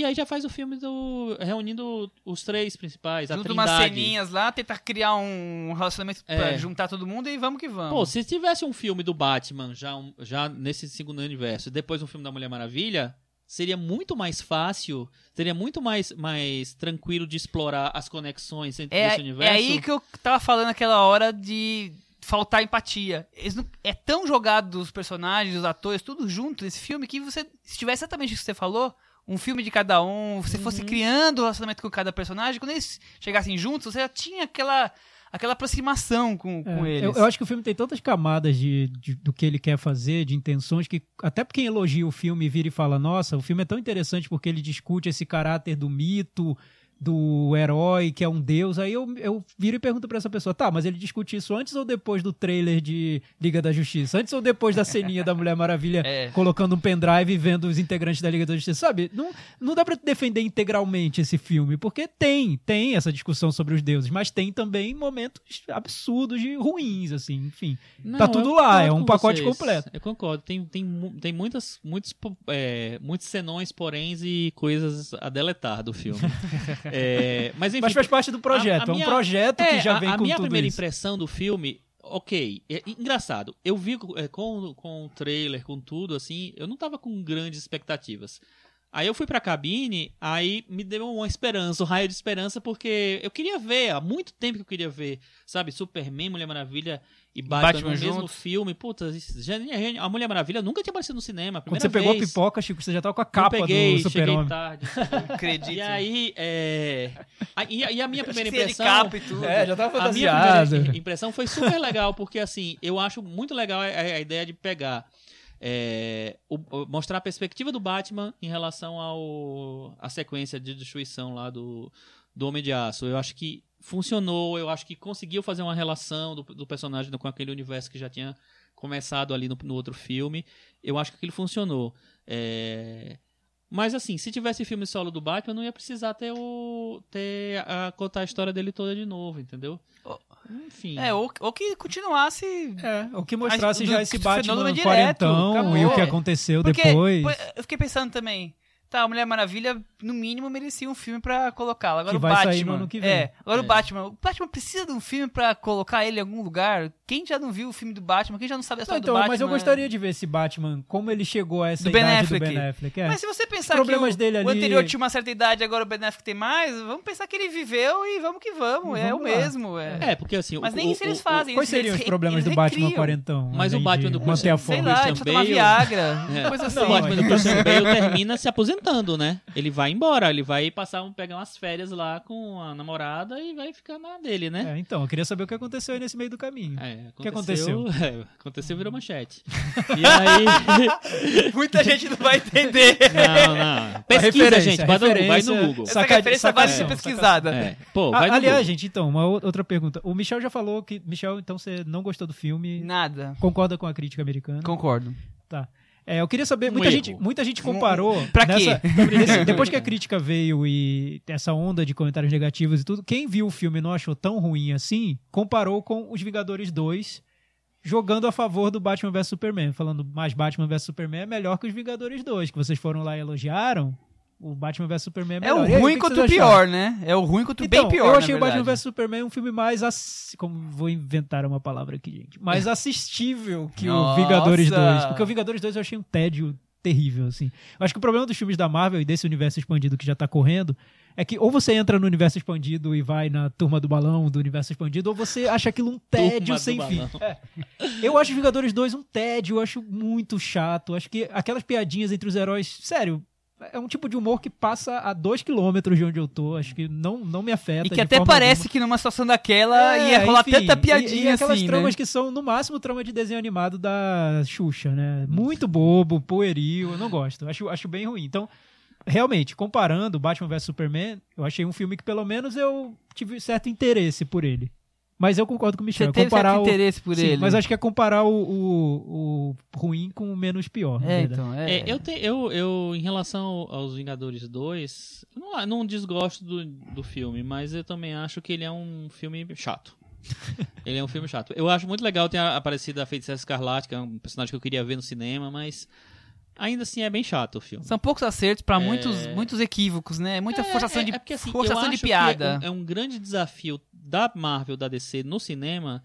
e aí já faz o filme do. reunindo os três principais, a Junta umas ceninhas lá, tentar criar um relacionamento pra É. juntar todo mundo e vamos que vamos. Pô, se tivesse um filme do Batman já, já nesse segundo universo, e depois um filme da Mulher Maravilha, seria muito mais fácil, seria muito mais, mais tranquilo de explorar as conexões entre esse é, universo. é aí que eu tava falando aquela hora de faltar empatia. Não- é tão jogado os personagens, os atores, tudo junto nesse filme que você, se tivesse exatamente o que você falou, um filme de cada um, você Uhum. fosse criando o relacionamento com cada personagem, quando eles chegassem juntos, você já tinha aquela, aquela aproximação com, com É, eles. eu, eu acho que o filme tem tantas camadas de, de- do que ele quer fazer, de intenções, que até quem elogia o filme vira e fala: Nossa, o filme é tão interessante porque ele discute esse caráter do mito, do herói que é um deus. Aí eu, eu viro e pergunto pra essa pessoa: Tá, mas ele discute isso antes ou depois do trailer de Liga da Justiça? Antes ou depois da ceninha da Mulher Maravilha É. colocando um pendrive e vendo os integrantes da Liga da Justiça? Sabe? Não, não dá pra defender integralmente esse filme, porque tem, tem essa discussão sobre os deuses, mas tem também momentos absurdos de ruins, assim, enfim. Não, Tá tudo lá, é um pacote vocês. completo. Eu concordo. Tem, tem, tem muitas, muitos, é, muitos senões, poréns e coisas a deletar do filme. É, mas enfim. Mas faz parte do projeto, a- a é um minha- projeto que é, já a- vem a, com minha tudo primeira isso. impressão do filme, ok, é engraçado. Eu vi é, com, com o trailer, com tudo, assim, eu não tava com grandes expectativas. Aí eu fui pra cabine, aí me deu uma esperança, um raio de esperança, porque eu queria ver, há muito tempo que eu queria ver, sabe, Superman, Mulher Maravilha e Batman, Batman no mesmo juntos. filme. Puta, já- a Mulher Maravilha nunca tinha aparecido no cinema. Quando você pegou a pipoca, Chico, você já tava com a Eu capa peguei, do cheguei Super-Homem. tarde. Acredito. E aí, é... a- E, a- e a minha primeira de impressão... capa e tudo. É, já tava A minha fantasiado. primeira impressão foi super legal, porque assim, eu acho muito legal a, a ideia de pegar. É, o- mostrar a perspectiva do Batman em relação ao a sequência de destruição lá do, do Homem de Aço. Eu acho que funcionou, eu acho que conseguiu fazer uma relação do, do personagem com aquele universo que já tinha começado ali no, no outro filme. Eu acho que aquilo funcionou. É, Mas assim, se tivesse filme solo do Batman, não ia precisar ter o. ter a, contar a história dele toda de novo, entendeu? Enfim. É, ou, ou que continuasse É, o que mostrasse Mas já do- esse Batman direto, quarentão acabou. e o que aconteceu Porque depois. eu fiquei pensando também. Tá, a Mulher Maravilha, no mínimo, merecia um filme pra colocá-la. Agora Que o vai Batman. sair no ano que vem. É, agora É. o Batman. O Batman precisa de um filme pra colocar ele em algum lugar. Quem já não viu o filme do Batman? Quem já não sabe a Não, história então, do Batman? mas eu gostaria de ver esse Batman, como ele chegou a essa Do Ben idade Affleck. do Ben Affleck. É. Mas se você pensar problemas que o, dele o ali- anterior tinha uma certa idade agora o Ben Affleck tem mais, vamos pensar que ele viveu e vamos que vamos. É o vamos lá. mesmo. É. É, porque assim. Mas o, nem o- isso eles o- fazem. Quais eles- seriam os problemas do Batman quarentão? Mas o Batman do Christian- Sei forma. lá, precisa tomar Bale- Viagra. É. Coisa assim. o Batman do Christian Bale termina se aposentando, né? Ele vai embora, ele vai passar, um- pegar umas férias lá com a namorada e vai ficar na dele, né? É, então, eu queria saber o que aconteceu aí nesse meio do caminho. É, que aconteceu? É, aconteceu, virou manchete. E aí. Muita gente não vai entender. Não, não. Pesquisa, gente. Vai no, vai no Google. Essa Saca- referência vale ser pesquisada. É. Pô, vai no aliás, Google. gente, então, uma ou- outra pergunta. O Michel já falou que. Michel, então você não gostou do filme. Nada. Concorda com a crítica americana? Concordo. Tá. É, eu queria saber, Um muita erro. gente, muita gente comparou. Pra quê? nesse- depois que a crítica veio e essa onda de comentários negativos e tudo, quem viu o filme e não achou tão ruim assim, comparou com Os Vingadores 2, jogando a favor do Batman vs Superman, falando mais Batman vs Superman é melhor que Os Vingadores 2, que vocês foram lá e elogiaram. O Batman vs Superman é É o melhor. E aí, ruim que contra o pior, né? É o ruim contra o Então, bem pior. eu achei o Batman vs Superman um filme mais. ass- Como vou inventar uma palavra aqui, gente. Mais assistível que o Vingadores 2. Porque o Vingadores 2 eu achei um tédio terrível, assim. Eu acho que o problema dos filmes da Marvel e desse universo expandido que já tá correndo é que ou você entra no universo expandido e vai na turma do balão do universo expandido, ou você acha aquilo um tédio sem fim. É. Eu acho Vingadores 2 um tédio, eu acho muito chato. Acho que aquelas piadinhas entre os heróis, sério. É um tipo de humor que passa a dois quilômetros de onde eu tô. Acho que não, não me afeta. E que até parece alguma. que numa situação daquela É, ia rolar enfim, tanta e- piadinha e, aquelas assim, tramas né? que são, no máximo, trama de desenho animado da Xuxa, né? Muito bobo, pueril, eu não gosto. Acho, acho bem ruim. Então, realmente, comparando Batman vs Superman, eu achei um filme que pelo menos eu tive certo interesse por ele. Mas eu concordo com o Michel. Você teve comparar certo o... interesse por Sim, ele. mas acho que é comparar o, o, o ruim com o menos pior. É, então. É, É, eu, te, eu, eu, em relação aos Vingadores 2, eu não, não desgosto do, do filme, mas eu também acho que ele é um filme chato. Ele é um filme chato. Eu acho muito legal ter aparecido a Feiticeira Escarlate, que é um personagem que eu queria ver no cinema, mas ainda assim é bem chato o filme. São poucos acertos pra É. muitos, muitos equívocos, né? Muita forçação de, porque, assim, forçação de piada. É um, é um grande desafio da Marvel, da DC no cinema,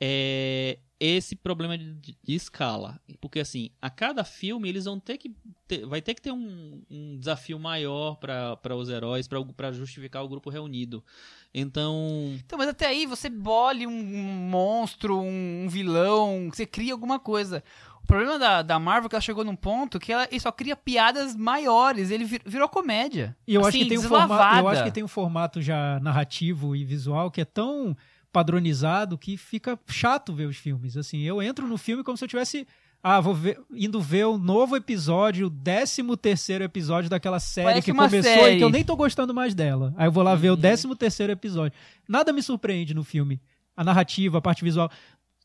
é esse problema de, de escala. Porque assim, a cada filme eles vão ter que ter, vai ter que ter um, um desafio maior para os heróis, para justificar o grupo reunido. Então, Então, mas até aí você bole um, um monstro, um, um vilão, você cria alguma coisa. O problema da, da Marvel é que ela chegou num ponto que ela só cria piadas maiores. Ele vir- virou comédia. E eu, acho Assim, que tem um formato, eu acho que tem um formato já narrativo e visual que é tão padronizado que fica chato ver os filmes. Assim, eu entro no filme como se eu tivesse ah, vou ver, indo ver o novo episódio, o 13 terceiro episódio daquela série Parece que começou série. e que eu nem tô gostando mais dela. Aí eu vou lá ver o 13 terceiro episódio. Nada me surpreende no filme. A narrativa, a parte visual.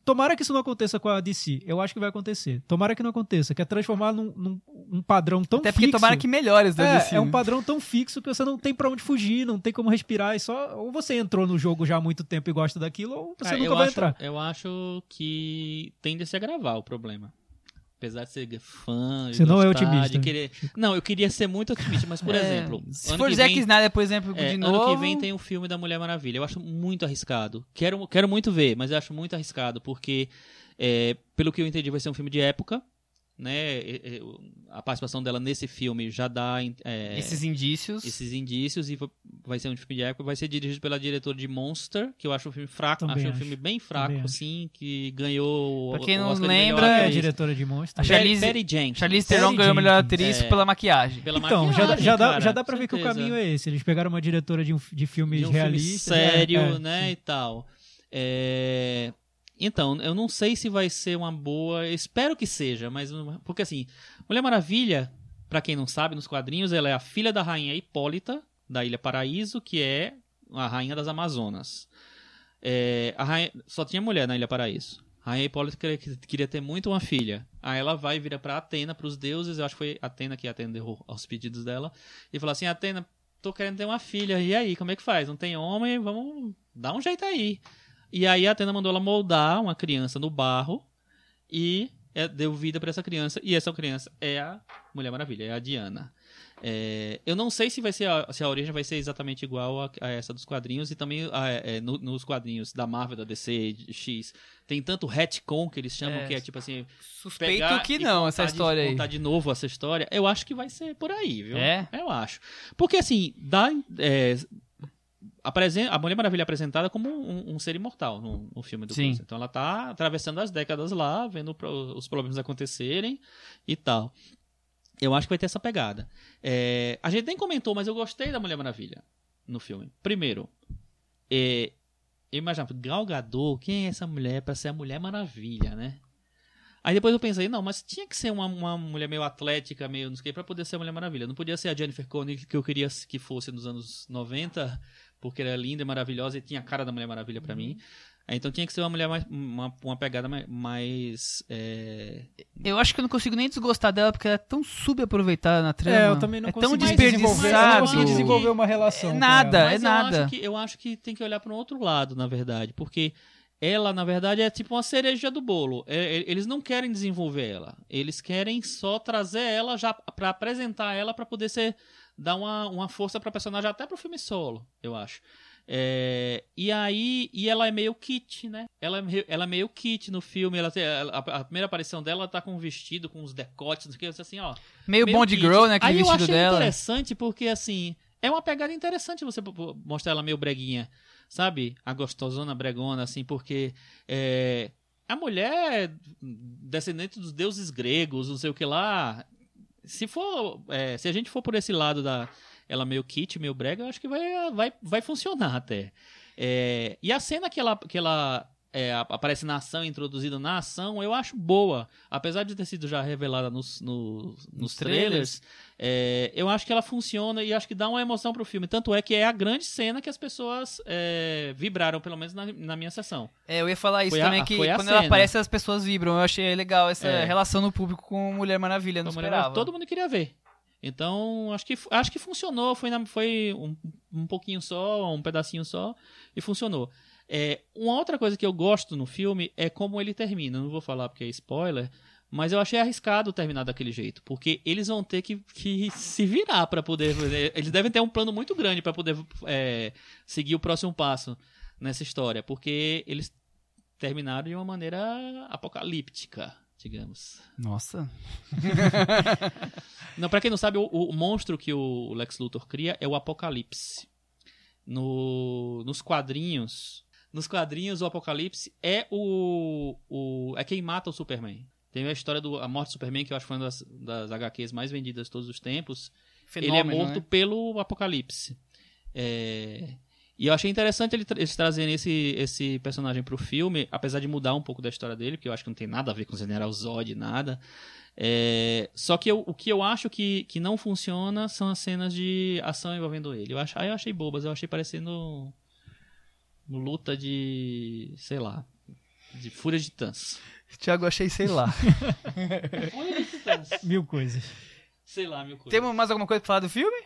Tomara que isso não aconteça com a DC. Eu acho que vai acontecer. Tomara que não aconteça. Que é transformar num, num um padrão tão Até porque fixo. tomara que melhores da DC. É, é um padrão tão fixo que você não tem pra onde fugir, não tem como respirar. E só ou você entrou no jogo já há muito tempo e gosta daquilo, ou você é, nunca vai acho, entrar. eu acho que tende a se agravar o problema. Apesar de ser fã, de Você não é gostar, otimista. de querer... Não, eu queria ser muito otimista, mas por É, exemplo, Se ano for Zack vem- Snyder, por exemplo, É, de ano novo... que vem tem o filme da Mulher Maravilha. Eu acho muito arriscado. Quero, quero muito ver, mas eu acho muito arriscado, porque, é, pelo que eu entendi, vai ser um filme de época. Né? A participação dela nesse filme já dá é, Esses indícios. esses indícios e va- vai ser um filme de época. Vai ser dirigido pela diretora de Monster, que eu acho um filme fraco. Também acho um filme bem fraco, Também acho. assim, que ganhou Pra quem o não lembra, É a diretora de A monstros. Charlize- Jenkins. Charlize Theron ganhou a melhor atriz É. pela maquiagem. Pela Então, já, dá- maquiagem, já, dá, cara, já dá pra ver que o caminho é esse. Eles pegaram uma diretora de, um, de filmes de um filme realistas. é, sério, é, né, sim. e tal. É, Então, eu não sei se vai ser uma boa, espero que seja, mas porque assim, Mulher Maravilha, pra quem não sabe, nos quadrinhos ela é a filha da rainha Hipólita da Ilha Paraíso, que é a rainha das Amazonas. É, rainha- só tinha mulher na Ilha Paraíso. A rainha Hipólita queria, ter muito uma filha. Aí ela vai e vira pra Atena, pros deuses, eu acho que foi Atena que atendeu aos pedidos dela, e falou assim: Atena, tô querendo ter uma filha, e aí, como é que faz? Não tem homem, vamos dar um jeito aí. E aí a Atena mandou ela moldar uma criança no barro e é, deu vida pra essa criança. E essa criança é a Mulher Maravilha, é a Diana. É, eu não sei se vai ser a, se a origem vai ser exatamente igual a, a essa dos quadrinhos e também a- é, no- nos quadrinhos da Marvel, da DC, de X tem tanto retcon que eles chamam É, que é tipo assim Suspeito que não, essa de- história aí. contar de novo essa história, eu acho que vai ser por aí, viu? É? Eu acho. Porque assim, dá. A Mulher Maravilha é apresentada como um, um ser imortal no, no filme do Sim. Então ela tá atravessando as décadas lá, vendo os problemas acontecerem e tal. Eu acho que vai ter essa pegada. É, a gente nem comentou, mas eu gostei da Mulher Maravilha no filme. Primeiro, é, eu imaginava, Gal Gadot, quem é essa mulher pra ser a Mulher Maravilha, né? Aí depois eu pensei, não, mas tinha que ser uma, uma mulher meio atlética, meio não sei o que, pra poder ser a Mulher Maravilha. Não podia ser a Jennifer Connelly que eu queria que fosse nos anos 90, porque ela é linda e maravilhosa e tinha a cara da Mulher Maravilha pra mim. Aí, Então tinha que ser uma mulher mais. uma, uma pegada mais. é, Eu acho que eu não consigo nem desgostar dela porque ela é tão subaproveitada na trama. É, eu também não é tão desenvolver, eu não consegui desenvolver uma relação. É com nada, ela. é Mas eu nada. acho, que, eu acho que tem que olhar para um outro lado, na verdade, porque ela, na verdade, é tipo uma cereja do bolo. É, é, eles não querem desenvolver ela, eles querem só trazer ela já para apresentar ela para poder ser dar uma, uma força para personagem até pro filme solo, eu acho. É, e aí, e ela é meio kit, né? Ela é meio, ela é meio kit no filme. Ela, tem- a, a primeira aparição dela, ela tá com um vestido, com uns decotes, não sei o que, eu assim, ó. Meio, meio Bond kit. Girl, né? Aquele Aí eu vestido achei dela. interessante porque, assim, é uma pegada interessante você mostrar ela meio breguinha, sabe? A gostosona, bregona, assim, porque é, a mulher, descendente dos deuses gregos, não sei o que lá, se for, é, se a gente for por esse lado da ela meio kit, meio brega, eu acho que vai, vai, vai funcionar até. É, e a cena que ela, que ela é, ap- aparece na ação, introduzida na ação, eu acho boa. Apesar de ter sido já revelada nos, no- nos, Nos trailers, é, eu acho que ela funciona e acho que dá uma emoção pro filme. Tanto é que é a grande cena que as pessoas é, vibraram, pelo menos na, na minha sessão. É, eu ia falar isso Foi a- também, que a quando ela cena. aparece as pessoas vibram. Eu achei legal essa É. relação no público com Mulher Maravilha, não uma esperava. Todo mundo queria ver. Então, acho que, acho que funcionou. Foi, na- foi um, um pouquinho só, um pedacinho só, e funcionou. É, uma outra coisa que eu gosto no filme é como ele termina. Não vou falar porque é spoiler, mas eu achei arriscado terminar daquele jeito, porque eles vão ter que, que se virar para poder. Eles devem ter um plano muito grande para poder é, seguir o próximo passo nessa história, porque eles terminaram de uma maneira apocalíptica, digamos. Nossa. Não, para quem não sabe, o, o monstro que o Lex Luthor cria é o Apocalipse. No, nos quadrinhos, nos quadrinhos o Apocalipse é o, o é quem mata o Superman. Tem a história da morte do Superman, que eu acho que foi uma das, das HQs mais vendidas de todos os tempos. Fenômeno, ele é morto né? pelo Apocalipse. É, E eu achei interessante ele tra- eles trazerem esse, esse personagem pro filme, apesar de mudar um pouco da história dele, porque eu acho que não tem nada a ver com o General Zod, nada. É, Só que eu- o que eu acho que, que não funciona são as cenas de ação envolvendo ele. Eu, ach, aí eu achei bobas, eu achei parecendo luta de. sei lá. De Fúria de Titãs. Thiago, eu achei, sei lá. Fúria de Titãs. Mil coisas. Sei lá, meu coisa. Temos mais alguma coisa pra falar do filme?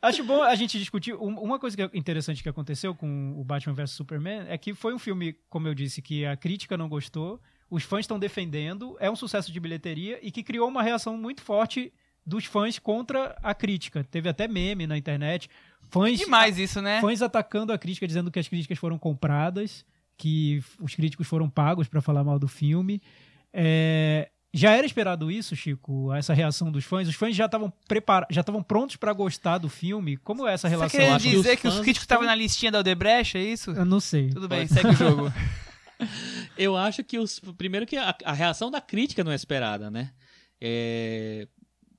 Acho bom a gente discutir. um- Uma coisa que é interessante que aconteceu com o Batman vs Superman é que foi um filme, como eu disse, que a crítica não gostou, os fãs estão defendendo, é um sucesso de bilheteria e que criou uma reação muito forte dos fãs contra a crítica. Teve até meme na internet. Fãs, Demais isso, né? fãs atacando a crítica, dizendo que as críticas foram compradas, que os críticos foram pagos para falar mal do filme. É, já era esperado isso, Chico? Essa reação dos fãs? Os fãs já estavam preparados, já estavam prontos para gostar do filme? Como é essa Você relação? quer acho que dizer os que os críticos estavam na listinha da Odebrecht, é isso? Eu não sei. Tudo bem, Pode. segue o jogo. Eu acho que os. Primeiro que a, a reação da crítica não é esperada, né? É,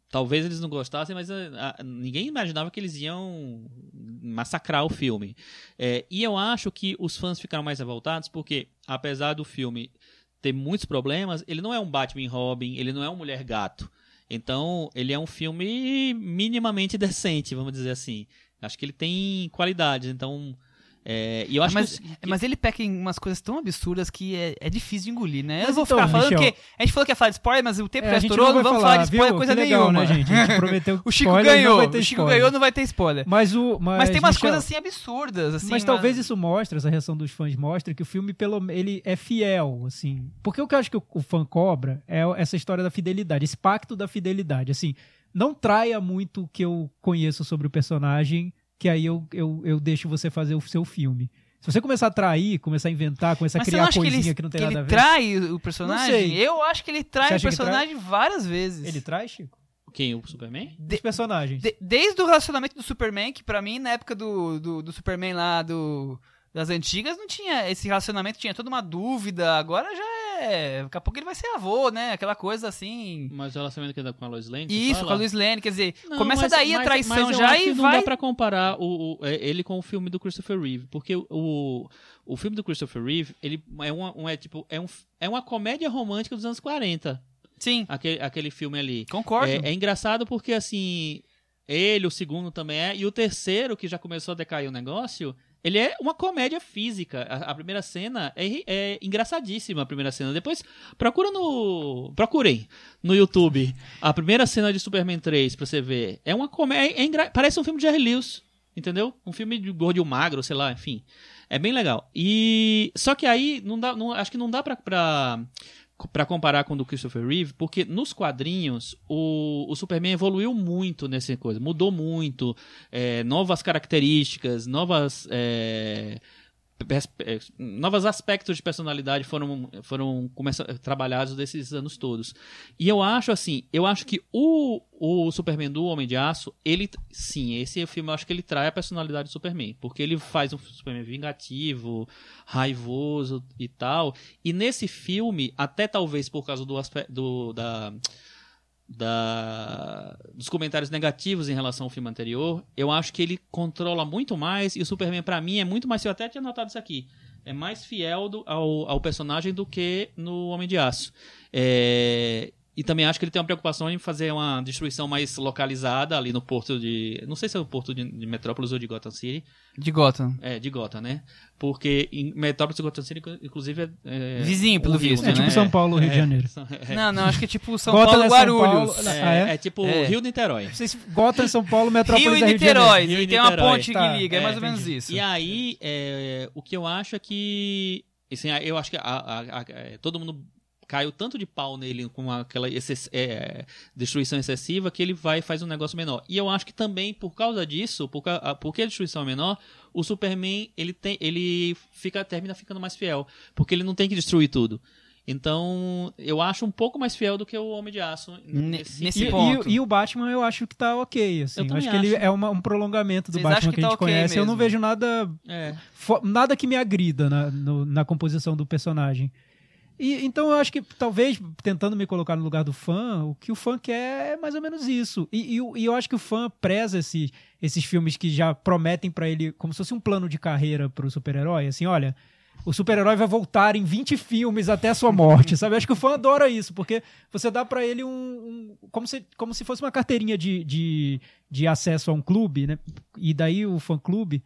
talvez eles não gostassem, mas a- a- ninguém imaginava que eles iam massacrar o filme. É, e eu acho que os fãs ficaram mais revoltados porque, apesar do filme ter muitos problemas, ele não é um Batman Robin, ele não é um Mulher Gato. Então, ele é um filme minimamente decente, vamos dizer assim. Acho que ele tem qualidades, então. É, e eu acho mas, que mas ele peca em umas coisas tão absurdas que é, é difícil de engolir, né? eu Mas vou então, ficar falando Michel- que. A gente falou que ia falar de spoiler, mas o tempo É, já estourou, não, vai vamos falar de spoiler viu? coisa Que legal, nenhuma. Né, gente? A gente prometeu O Chico spoiler, não ganhou, o ter Chico spoiler. ganhou, não vai ter spoiler. Mas, o, mas, Mas, tem umas Michel, coisas assim absurdas, assim. mas uma- talvez isso mostre, essa reação dos fãs mostre que o filme pelo ele é fiel, assim. Porque o que eu acho que o, o fã cobra é essa história da fidelidade, esse pacto da fidelidade, assim. Não traia muito o que eu conheço sobre o personagem, que aí eu, eu, eu deixo você fazer o seu filme. Se você começar a trair, começar a inventar, começar a Mas você não criar acha que coisinha ele, que não tem que nada ele a ver. trai o personagem? Não sei. Eu acho que ele trai o que trai? personagem várias vezes. Ele traz, Chico? Quem? O Superman? Os personagens. De- desde o relacionamento do Superman, que pra mim, na época do, do, do Superman lá do, das antigas, não tinha esse relacionamento, tinha toda uma dúvida. Agora já é. Daqui a pouco ele vai ser avô, né? Aquela coisa assim. Mas o relacionamento que dá com a Lois Lane? Isso, com a Luiz Lane, quer dizer, Não, começa mas- daí a mas- traição mas eu já acho e que não vai. dá pra comparar o, o- é, ele com o filme do Christopher Reeve, porque o, o, o filme do Christopher Reeve, ele é uma, um, é, tipo, é, um, é uma comédia romântica dos anos 40, Sim, aquele, aquele filme ali. concordo. É, é engraçado porque, assim, ele, o segundo também é, e o terceiro, que já começou a decair o negócio, ele é uma comédia física. A, a primeira cena é, é engraçadíssima, a primeira cena. Depois, procura no... Procurem no YouTube a primeira cena de Superman 3 pra você ver. É uma comédia... é engra- parece um filme de Jerry Lewis, entendeu? Um filme de gordo magro, sei lá, enfim. É bem legal. E... Só que aí, não dá, não, acho que não dá pra... pra para comparar com o do Christopher Reeve, porque nos quadrinhos o, o Superman evoluiu muito nessa coisa, mudou muito, é, novas características, novas é, novos aspectos de personalidade foram foram trabalhados desses anos todos. E eu acho assim, eu acho que o, o Superman do Homem de Aço, ele sim, esse filme eu acho que ele trai a personalidade do Superman, porque ele faz um Superman vingativo, raivoso e tal. E nesse filme, até talvez por causa do aspecto do, da, da- dos comentários negativos em relação ao filme anterior, eu acho que ele controla muito mais e o Superman pra mim é muito mais, eu até tinha notado isso aqui, é mais fiel do- ao, ao personagem do que no Homem de Aço. É, e também acho que ele tem uma preocupação em fazer uma destruição mais localizada ali no porto de. Não sei se é o porto de, de Metrópolis ou de Gotham City. De Gotham. É, de Gotham, né? Porque em Metrópolis e Gotham City, inclusive, é. é Vizinho, pelo rio, visto, É né? tipo São Paulo, Rio de Janeiro. É, Não, não, acho que é tipo São Gotham Paulo é São Guarulhos. Paulo, é, Ah, é? é tipo É. Rio Niterói. Vocês, Gotham, São Paulo, Metrópolis Rio e é. Niterói, Rio e tem uma ponte Tá, que liga, é é, mais ou menos entendi. isso. E aí, é, o que eu acho é que. Assim, eu acho que a- a- a- é, todo mundo caiu tanto de pau nele com aquela é, destruição excessiva que ele vai e faz um negócio menor. E eu acho que também, por causa disso, por ca- a- porque a destruição é menor, o Superman ele, tem, ele fica, termina ficando mais fiel. Porque ele não tem que destruir tudo. Então, eu acho um pouco mais fiel do que o Homem de Aço. Ne- nesse E, e- ponto. e o Batman eu acho que tá ok, assim. Eu Eu, também acho que ele acho. é uma- um prolongamento do Vocês Batman que, que a tá gente ok conhece. Eu não mesmo? vejo nada, É. nada que me agrida na, no- na composição do personagem. E, então eu acho que talvez, tentando me colocar no lugar do fã, o que o fã quer é mais ou menos isso. E, e e eu acho que o fã preza esses, esses filmes que já prometem pra ele como se fosse um plano de carreira pro super-herói. Assim, olha, o super-herói vai voltar em 20 filmes até a sua morte, sabe? Eu acho que o fã adora isso, porque você dá pra ele um. um- como, se, como se fosse uma carteirinha de, de, de acesso a um clube, né? E daí o fã-clube.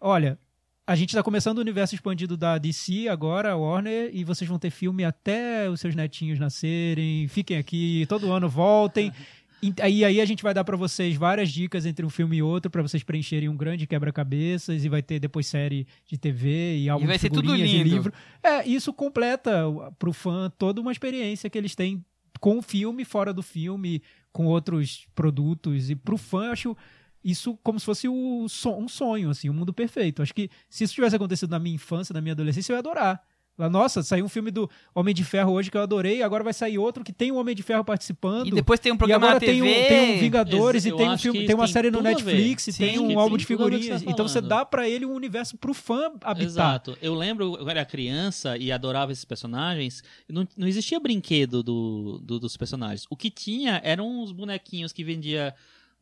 Olha, a gente tá começando o universo expandido da DC agora, Warner, e vocês vão ter filme até os seus netinhos nascerem. Fiquem aqui, todo ano voltem. E aí, aí a gente vai dar pra vocês várias dicas entre um filme e outro pra vocês preencherem um grande quebra-cabeças e vai ter depois série de TV e álbum vai de ser tudo e lindo. livro. É, isso completa o- pro fã toda uma experiência que eles têm com o filme, fora do filme, com outros produtos. E pro fã, eu acho isso como se fosse um sonho, assim, um mundo perfeito. Acho que se isso tivesse acontecido na minha infância, na minha adolescência, eu ia adorar. Lá, Nossa, saiu um filme do Homem de Ferro hoje que eu adorei, agora vai sair outro que tem o Homem de Ferro participando. E depois tem um E programa agora na TV. tem um, tem um Vingadores e tem um filme, tem uma tem série no. Netflix e Sim, tem um tem álbum de que figurinhas. você tá então você dá pra ele um universo pro fã habitar. Exato. Eu lembro, eu era criança e adorava esses personagens. Não, não existia brinquedo do, do- dos personagens. O que tinha eram uns bonequinhos que vendia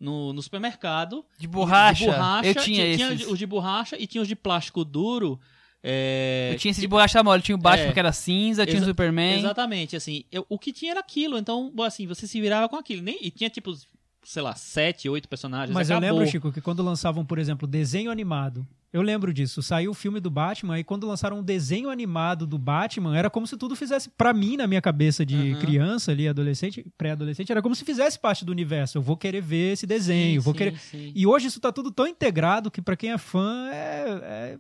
no, no supermercado. De borracha. De borracha. Eu tinha tinha esses. os de borracha e tinha os de plástico duro. é, Eu tinha esse de borracha mole. Tinha o Batman É. que era cinza, tinha o Superman. Exatamente, assim, eu- o que tinha era aquilo, então, assim, você se virava com aquilo. Nem, e tinha, tipo, sei lá, sete, oito personagens. Mas eu acabou. lembro, Chico, que quando lançavam, por exemplo, desenho animado, eu lembro disso. Saiu o filme do Batman e quando lançaram um desenho animado do Batman, era como se tudo fizesse, pra mim, na minha cabeça de Aham. criança ali, adolescente, pré-adolescente, era como se fizesse parte do universo. Eu vou querer ver esse desenho, Sim, vou sim, querer. sim. E hoje isso tá tudo tão integrado que pra quem é fã é,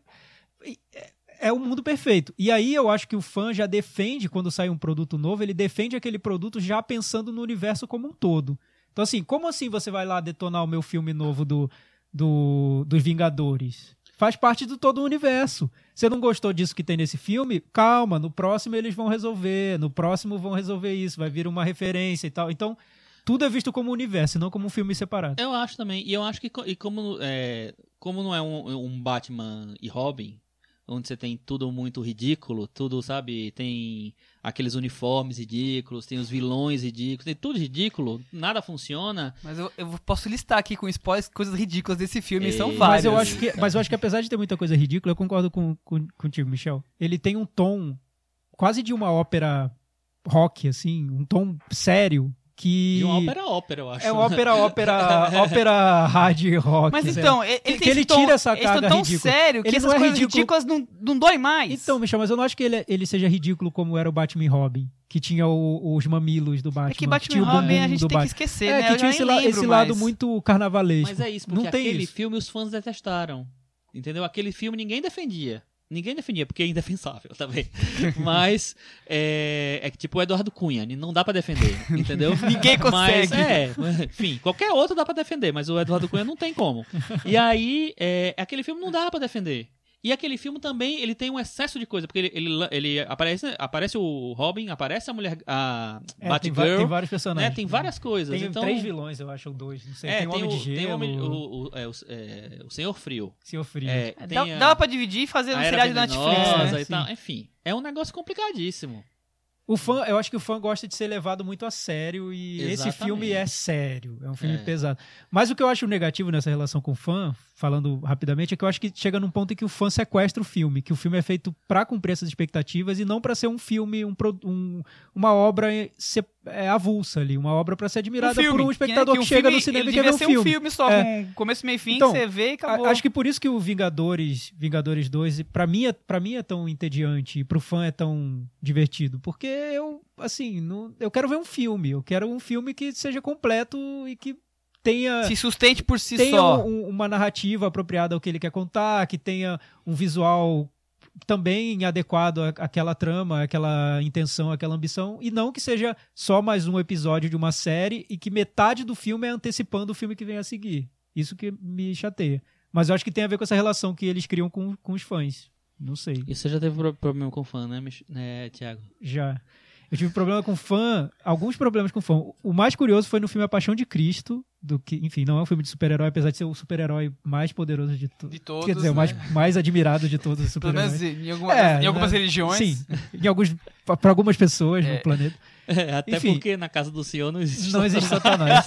é, é- é o mundo perfeito. E aí eu acho que o fã já defende, quando sai um produto novo, ele defende aquele produto já pensando no universo como um todo. Então, assim, como assim você vai lá detonar o meu filme novo do, do, dos Vingadores? Faz parte do todo o universo. Você não gostou disso que tem nesse filme? Calma, no próximo eles vão resolver. No próximo vão resolver isso, vai vir uma referência e tal. Então, tudo é visto como universo, não como um filme separado. Eu acho também. E eu acho que e como, é, como não é um, um Batman e Robin, onde você tem tudo muito ridículo, tudo, sabe, tem aqueles uniformes ridículos, tem os vilões ridículos, tem tudo ridículo, nada funciona. Mas eu, eu posso listar aqui com spoilers coisas ridículas desse filme, e são várias. Mas eu, acho que, mas eu acho que apesar de ter muita coisa ridícula, eu concordo com, com, contigo, Michel. Ele tem um tom quase de uma ópera rock, assim, um tom sério que... De uma ópera ópera, eu acho. É ópera, ópera, ópera hard rock. Mas então, ele, Que- que ele tom, tira essa tão carga tão ridícula. sério que Ele essas é coisas ridículo. ridículas não, não dói mais. Então, Michel, mas eu não acho que ele, ele seja ridículo como era o Batman e Robin, que tinha o- os mamilos do Batman. é que Batman tinha e o Robin a gente tem que Batman. esquecer, É, né? que Eu tinha esse, la- esse lembro lado muito carnavalesco. Mas é isso, porque não tem aquele isso. filme os fãs detestaram. Entendeu? Aquele filme ninguém defendia. Ninguém defendia, porque é indefensável também. Mas é, é tipo o Eduardo Cunha, não dá pra defender, entendeu? Ninguém Mas, consegue. é, enfim, qualquer outro dá pra defender, mas o Eduardo Cunha não tem como. E aí, é, aquele filme não dá pra defender. E aquele filme também, ele tem um excesso de coisa, porque ele, ele, ele aparece, aparece o Robin, aparece a mulher, a É, tem, Batgirl, tem vários né? personagens. Tem várias coisas. Tem então, três vilões, eu acho, ou dois, não sei. É, tem o Homem de o, Gelo, tem o, homem- o, o, é, o, é, o Senhor Frio. Senhor Frio. É, É, tem dá, a- dava pra dividir e fazer um seriado da Netflix, né? e tal. Enfim, é um negócio complicadíssimo. O fã, eu acho que o fã gosta de ser levado muito a sério e esse Exatamente. filme é sério, é um filme É. pesado. Mas o que eu acho negativo nessa relação com o fã, falando rapidamente, é que eu acho que chega num ponto em que o fã sequestra o filme, que o filme é feito pra cumprir essas expectativas e não pra ser um filme, um, um- uma obra se- é, avulsa ali, uma obra pra ser admirada Um por um espectador que, que, um chega filme, no cinema e quer ver um ser filme. um filme só, É. com começo, meio e fim, Então, que você vê e acabou. Acho que por isso que o Vingadores, Vingadores 2, pra mim, é, pra mim é tão entediante e pro fã é tão divertido. Porque eu, assim, não, eu quero ver um filme. Eu quero um filme que seja completo e que tenha, Se sustente por si tenha só. um- uma narrativa apropriada ao que ele quer contar, que tenha um visual também adequado à- àquela trama, àquela intenção, àquela ambição, e não que seja só mais um episódio de uma série e que metade do filme é antecipando o filme que vem a seguir. Isso que me chateia. Mas eu acho que tem a ver com essa relação que eles criam com, com os fãs. Não sei. E você já teve pro- problema com fã, né, né Thiago? Já. Eu tive problema com fã, alguns problemas com fã. O mais curioso foi no filme A Paixão de Cristo, do que, enfim, não é um filme de super-herói, apesar de ser o super-herói mais poderoso de todos. De todos, Quer dizer, o né? mais, mais admirado de todos os super-heróis. em, algumas, É, em algumas né? religiões. Sim, em alguns, para algumas pessoas É. no planeta. É, até Enfim. porque na casa do senhor não existe. Não existe Satanás.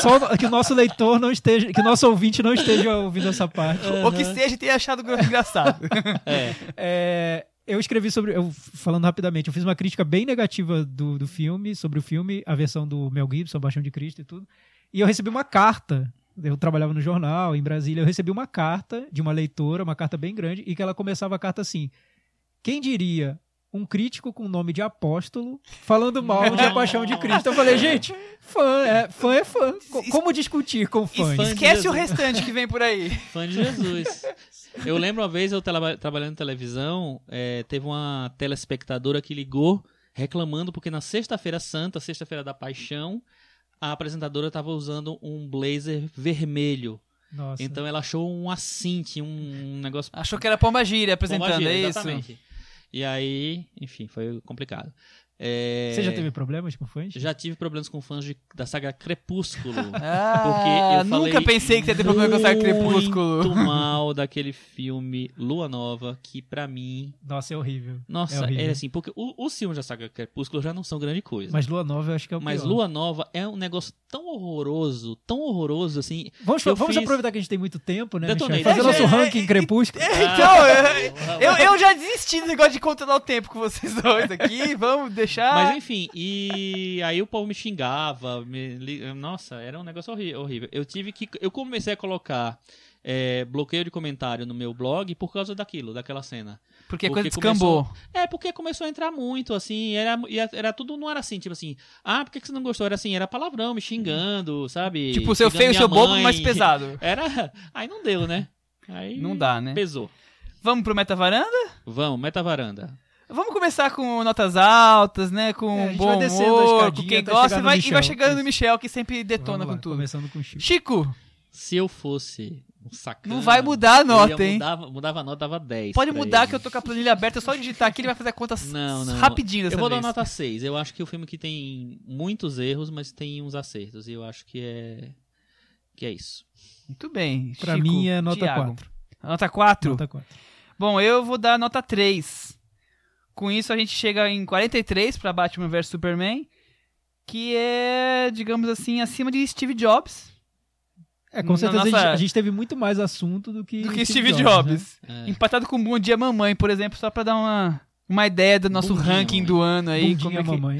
Só que o nosso leitor não esteja, que o nosso ouvinte não esteja ouvindo essa parte. Ou que seja e tenha achado engraçado. É. É, eu escrevi sobre. Eu, falando rapidamente, eu fiz uma crítica bem negativa do, do filme, sobre o filme, a versão do Mel Gibson, Baixão de Cristo e tudo. E eu recebi uma carta. Eu trabalhava no jornal, em Brasília. Eu recebi uma carta de uma leitora, uma carta bem grande, e que ela começava a carta assim: Quem diria um crítico com nome de apóstolo falando mal de A Paixão de Cristo? Eu falei, gente, fã é fã. É fã. Co- Como discutir com fãs? fã- Esquece o restante que vem por aí. Fã de Jesus. Eu lembro uma vez, eu traba- trabalhando em televisão, é, teve uma telespectadora que ligou reclamando porque na sexta-feira santa, sexta-feira da paixão, a apresentadora estava usando um blazer vermelho. Nossa. Então ela achou um assinte, um negócio Achou que era Pomba Gira apresentando, Pomba gira, é isso? Exatamente. E aí, enfim, foi complicado. É, Você já teve problemas com fãs? Já tive problemas com fãs de- da saga Crepúsculo. Ah, nunca pensei que você ia ter problema com o Saga Crepúsculo. Muito mal daquele filme Lua Nova, que pra mim. Nossa, é horrível. É Nossa, horrível. é assim, porque os filmes da saga Crepúsculo já não são grande coisa. Mas Lua Nova eu acho que é o Mas pior. Lua Nova é um negócio tão horroroso, tão horroroso assim. Vamos, eu vamos fiz- aproveitar que a gente tem muito tempo, né, Detonei. Fazer É, nosso é, ranking é, Crepúsculo. Então, eu, Ah, eu, eu já desisti do negócio de controlar o tempo com vocês dois aqui. Vamos deixar. Mas enfim, e aí o povo me xingava, me nossa, era um negócio horrível. Eu tive que, eu comecei a colocar é, bloqueio de comentário no meu blog por causa daquilo, daquela cena. porque a porque coisa descambou. É, porque começou a entrar muito, assim, era, e era tudo, não era assim, tipo assim, ah, por que que você não gostou? Era assim, era palavrão, me xingando, sabe? Tipo, seu feio, seu bobo, mãe. mais pesado. Era, aí não deu, né? Aí Não dá, né? Pesou. Vamos pro Meta Varanda? Vamos, meta varanda. Vamos começar com notas altas, né? Com É, a gente bom vai descendo a humor, com quem até gosta e vai, e Michel. vai chegando no Isso. Michel, que sempre detona lá, com tudo. Começando com o Chico. Chico, Se eu fosse um sacana... Não vai mudar a nota, hein? Mudava, mudava a nota, dava 10. pode mudar ele. que eu tô com a planilha aberta, é só digitar aqui ele vai fazer a conta Não, não. rapidinho dessa Eu vou dar vez. nota 6. Eu acho que o filme que tem muitos erros, mas tem uns acertos. E eu acho que é. Que é isso. Muito bem. Pra Chico, mim é nota Thiago. 4. Nota 4? Nota 4. Bom, eu vou dar nota 3. Com isso a gente chega em 43 pra Batman vs Superman, que é, digamos assim, acima de Steve Jobs, É, com certeza a, nossa- gente, a gente teve muito mais assunto do que do que Steve Jobs. né? É. Empatado com Bom Dia Mamãe, por exemplo, só pra dar uma, uma ideia do nosso Bundinha, ranking mamãe. do ano aí. Bundinha, como é que... mamãe.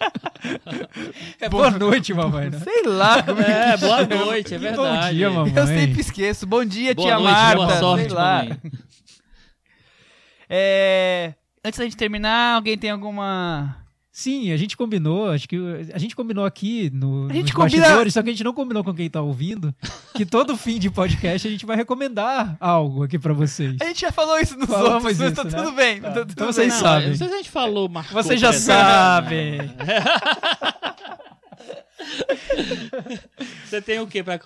é boa noite, mamãe, né? Sei lá como é que É, boa chama. noite, é verdade. Bom dia, mamãe. Eu sempre esqueço. Bom dia, Boa tia noite, Marta. boa sorte, sei lá. mamãe. É... Antes da gente terminar, alguém tem alguma... Sim, a gente combinou, acho que a gente combinou aqui no, A gente nos combina- bastidores, só que a gente não combinou com quem tá ouvindo, que todo fim de podcast a gente vai recomendar algo aqui pra vocês. A gente já falou isso nos Falamos outros, mas isso, tá né? tudo bem. Tá. tá tudo Então bem. vocês Não, sabem. Não sei se a gente falou, marcou Vocês já sabem. Você tem o que pra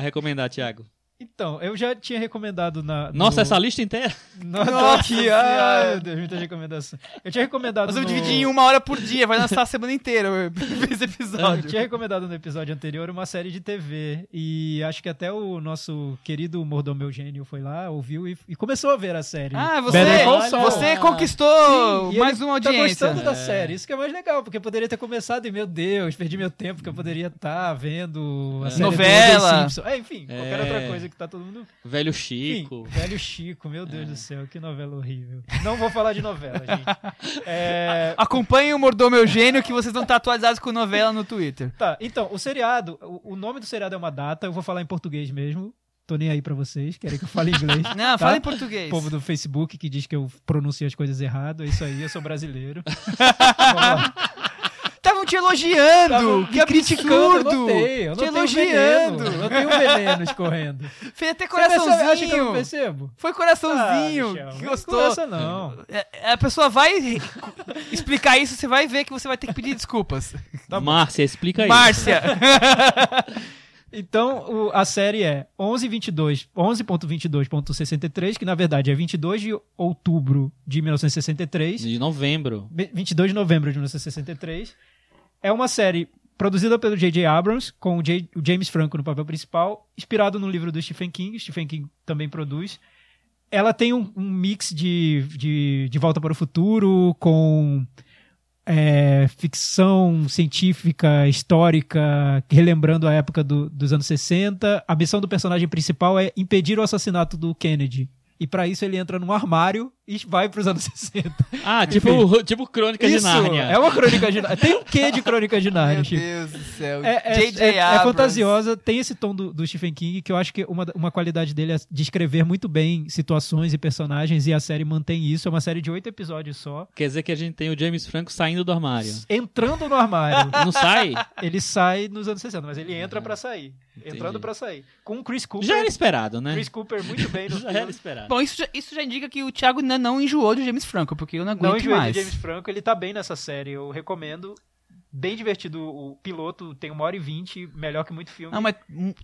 recomendar, Thiago? Então, eu já tinha recomendado na. Nossa, no... essa lista inteira? Nossa aqui, Senhora. ai meu Deus, muita recomendação. Eu tinha recomendado. Nós vamos no... dividir em uma hora por dia, vai lançar a semana inteira esse Eu episódio. tinha recomendado no episódio anterior uma série de TV e acho que até o nosso querido Mordomo Eugênio foi lá, ouviu e, e começou a ver a série. Ah, você, você conquistou Sim, e mais uma audiência. Tá gostando da série, isso que é mais legal, porque eu poderia ter começado e, meu Deus, perdi meu tempo, que eu poderia estar vendo a série Novela. É, enfim, qualquer É. outra coisa que tá todo mundo. Velho Chico. velho Chico, meu Deus do céu, que novela horrível. Não vou falar de novela, gente. É, Acompanhem o Mordomo Eugênio que vocês não estão atualizados com novela no Twitter. Tá, então, o seriado, o, o nome do seriado é uma data, eu vou falar em português mesmo. Tô nem aí pra vocês, querem que eu fale inglês. Não, tá? fala em português. O povo do Facebook que diz que eu pronuncio as coisas errado, é isso aí, eu sou brasileiro. Vamos lá. Estavam te elogiando, Tavam que me criticando, eu absurdo. notei, eu te não elogiando. veneno, eu tenho veneno escorrendo. Fez até Você percebe- acha que eu não coraçãozinho. percebo? Foi coraçãozinho, Ah, que não gostou. conversa não. É, A pessoa vai explicar isso, você vai ver que você vai ter que pedir desculpas. Márcia, explica aí. Márcia. Então, o- a série é 11.22 11.22.63, que na verdade é 22 de outubro de 1963. De novembro. 22 de novembro de 1963. É uma série produzida pelo J.J. Abrams, com o, J- o James Franco no papel principal, inspirado no livro do Stephen King. Stephen King também produz. Ela tem um, um mix de, de, de Volta para o Futuro, com é, ficção científica, histórica, relembrando a época do- dos anos 60. A missão do personagem principal é impedir o assassinato do Kennedy. E para isso ele entra num armário e vai para os anos 60. Ah, tipo, tipo Crônica de Isso, Nárnia. é uma crônica de Nárnia. Tem um quê de crônica de Nárnia, Meu Chico? Deus do céu. É, é, é- é fantasiosa, tem esse tom do, do Stephen King, que eu acho que uma, uma qualidade dele é descrever muito bem situações e personagens, e a série mantém isso. É uma série de oito episódios só. Quer dizer que a gente tem o James Franco saindo do armário. Entrando no armário. Não sai? ele sai nos anos 60, mas ele entra pra sair. Entendi. Entrando pra sair. Com o Chris Cooper. Já era esperado, né? Chris Cooper muito bem no Já era filme. esperado. Bom, isso já, isso já indica que o Thiago ainda não enjoou de James Franco, porque eu não aguento Não enjoei mais. de James Franco, ele tá bem nessa série, eu recomendo. Bem divertido o piloto, tem uma hora e vinte, melhor que muito filme. Não, mas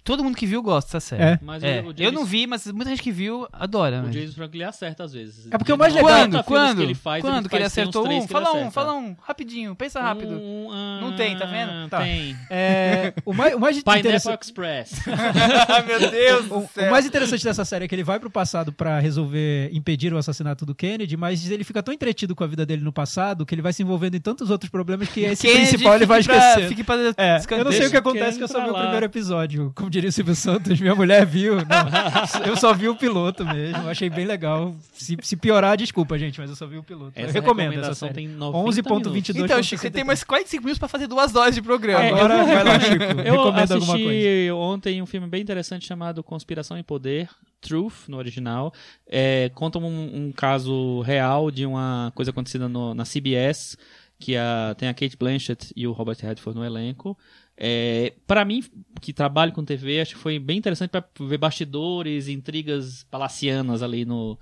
todo mundo que viu gosta dessa série. É. Mas É, o, o James, Eu não vi, mas muita gente que viu adora. O? James Franco ele acerta às vezes. É porque o mais legal- 90 Quando? Quando? Que ele faz, Quando ele que ele acertou um? que ele Fala um, fala um, rapidinho, pensa rápido. Um, ah, Não tem, tá vendo? Tá. Tem. É, o mais, o mais Pineapple interessante... Express. Ah, meu Deus O, o mais interessante dessa série é que ele vai pro passado pra resolver impedir o assassinato do Kennedy, mas ele fica tão entretido com a vida dele no passado que ele vai se envolvendo em tantos outros problemas que esse principal ele vai esquecer. Fique pra É, eu não sei o que acontece, que eu só vi pra o primeiro episódio. Como diria o Silvio Santos, minha mulher viu. Não, eu só vi o piloto mesmo. Eu achei bem legal. Se, se piorar, desculpa, gente, mas eu só vi o piloto. eu Essa recomendo essa recomendação série. tem 90 11.22. minutos. Então, Chico, você tem mais 45 minutos pra fazer duas doses de programa. É, Agora eu vai lá, Chico. Eu Recomenda alguma coisa. assisti ontem um filme bem interessante chamado Conspiração e Poder, Truth, no original. É, conta um, um caso real de uma coisa acontecida no- na CBS, que a- tem a Kate Blanchett e o Robert Redford no elenco. É, para mim, que trabalho com TV, acho que foi bem interessante para ver bastidores, intrigas palacianas ali no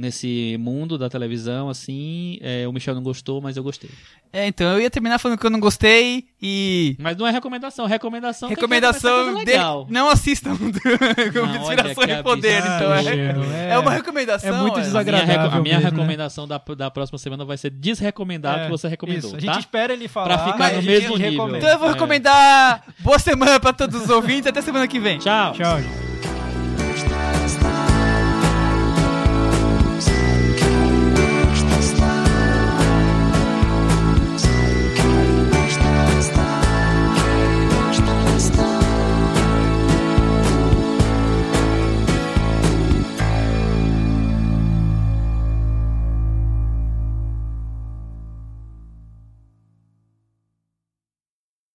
nesse mundo da televisão, assim. É, o Michel não gostou, mas eu gostei. É, então, eu ia terminar falando que eu não gostei e... Mas não é recomendação, recomendação. que Recomendação coisa dele, legal. não assistam olha, Inspiração que e Poder, então é, Chico, é uma recomendação. é muito é. A minha, desagradável. reco- a minha mesmo, né? recomendação da, da próxima semana vai ser desrecomendar o É, que você recomendou, Isso, a gente tá? espera ele falar. Pra ficar no mesmo nível. recomenda. Então eu vou É. recomendar boa semana pra todos os ouvintes, até semana que vem. Tchau. Tchau, gente.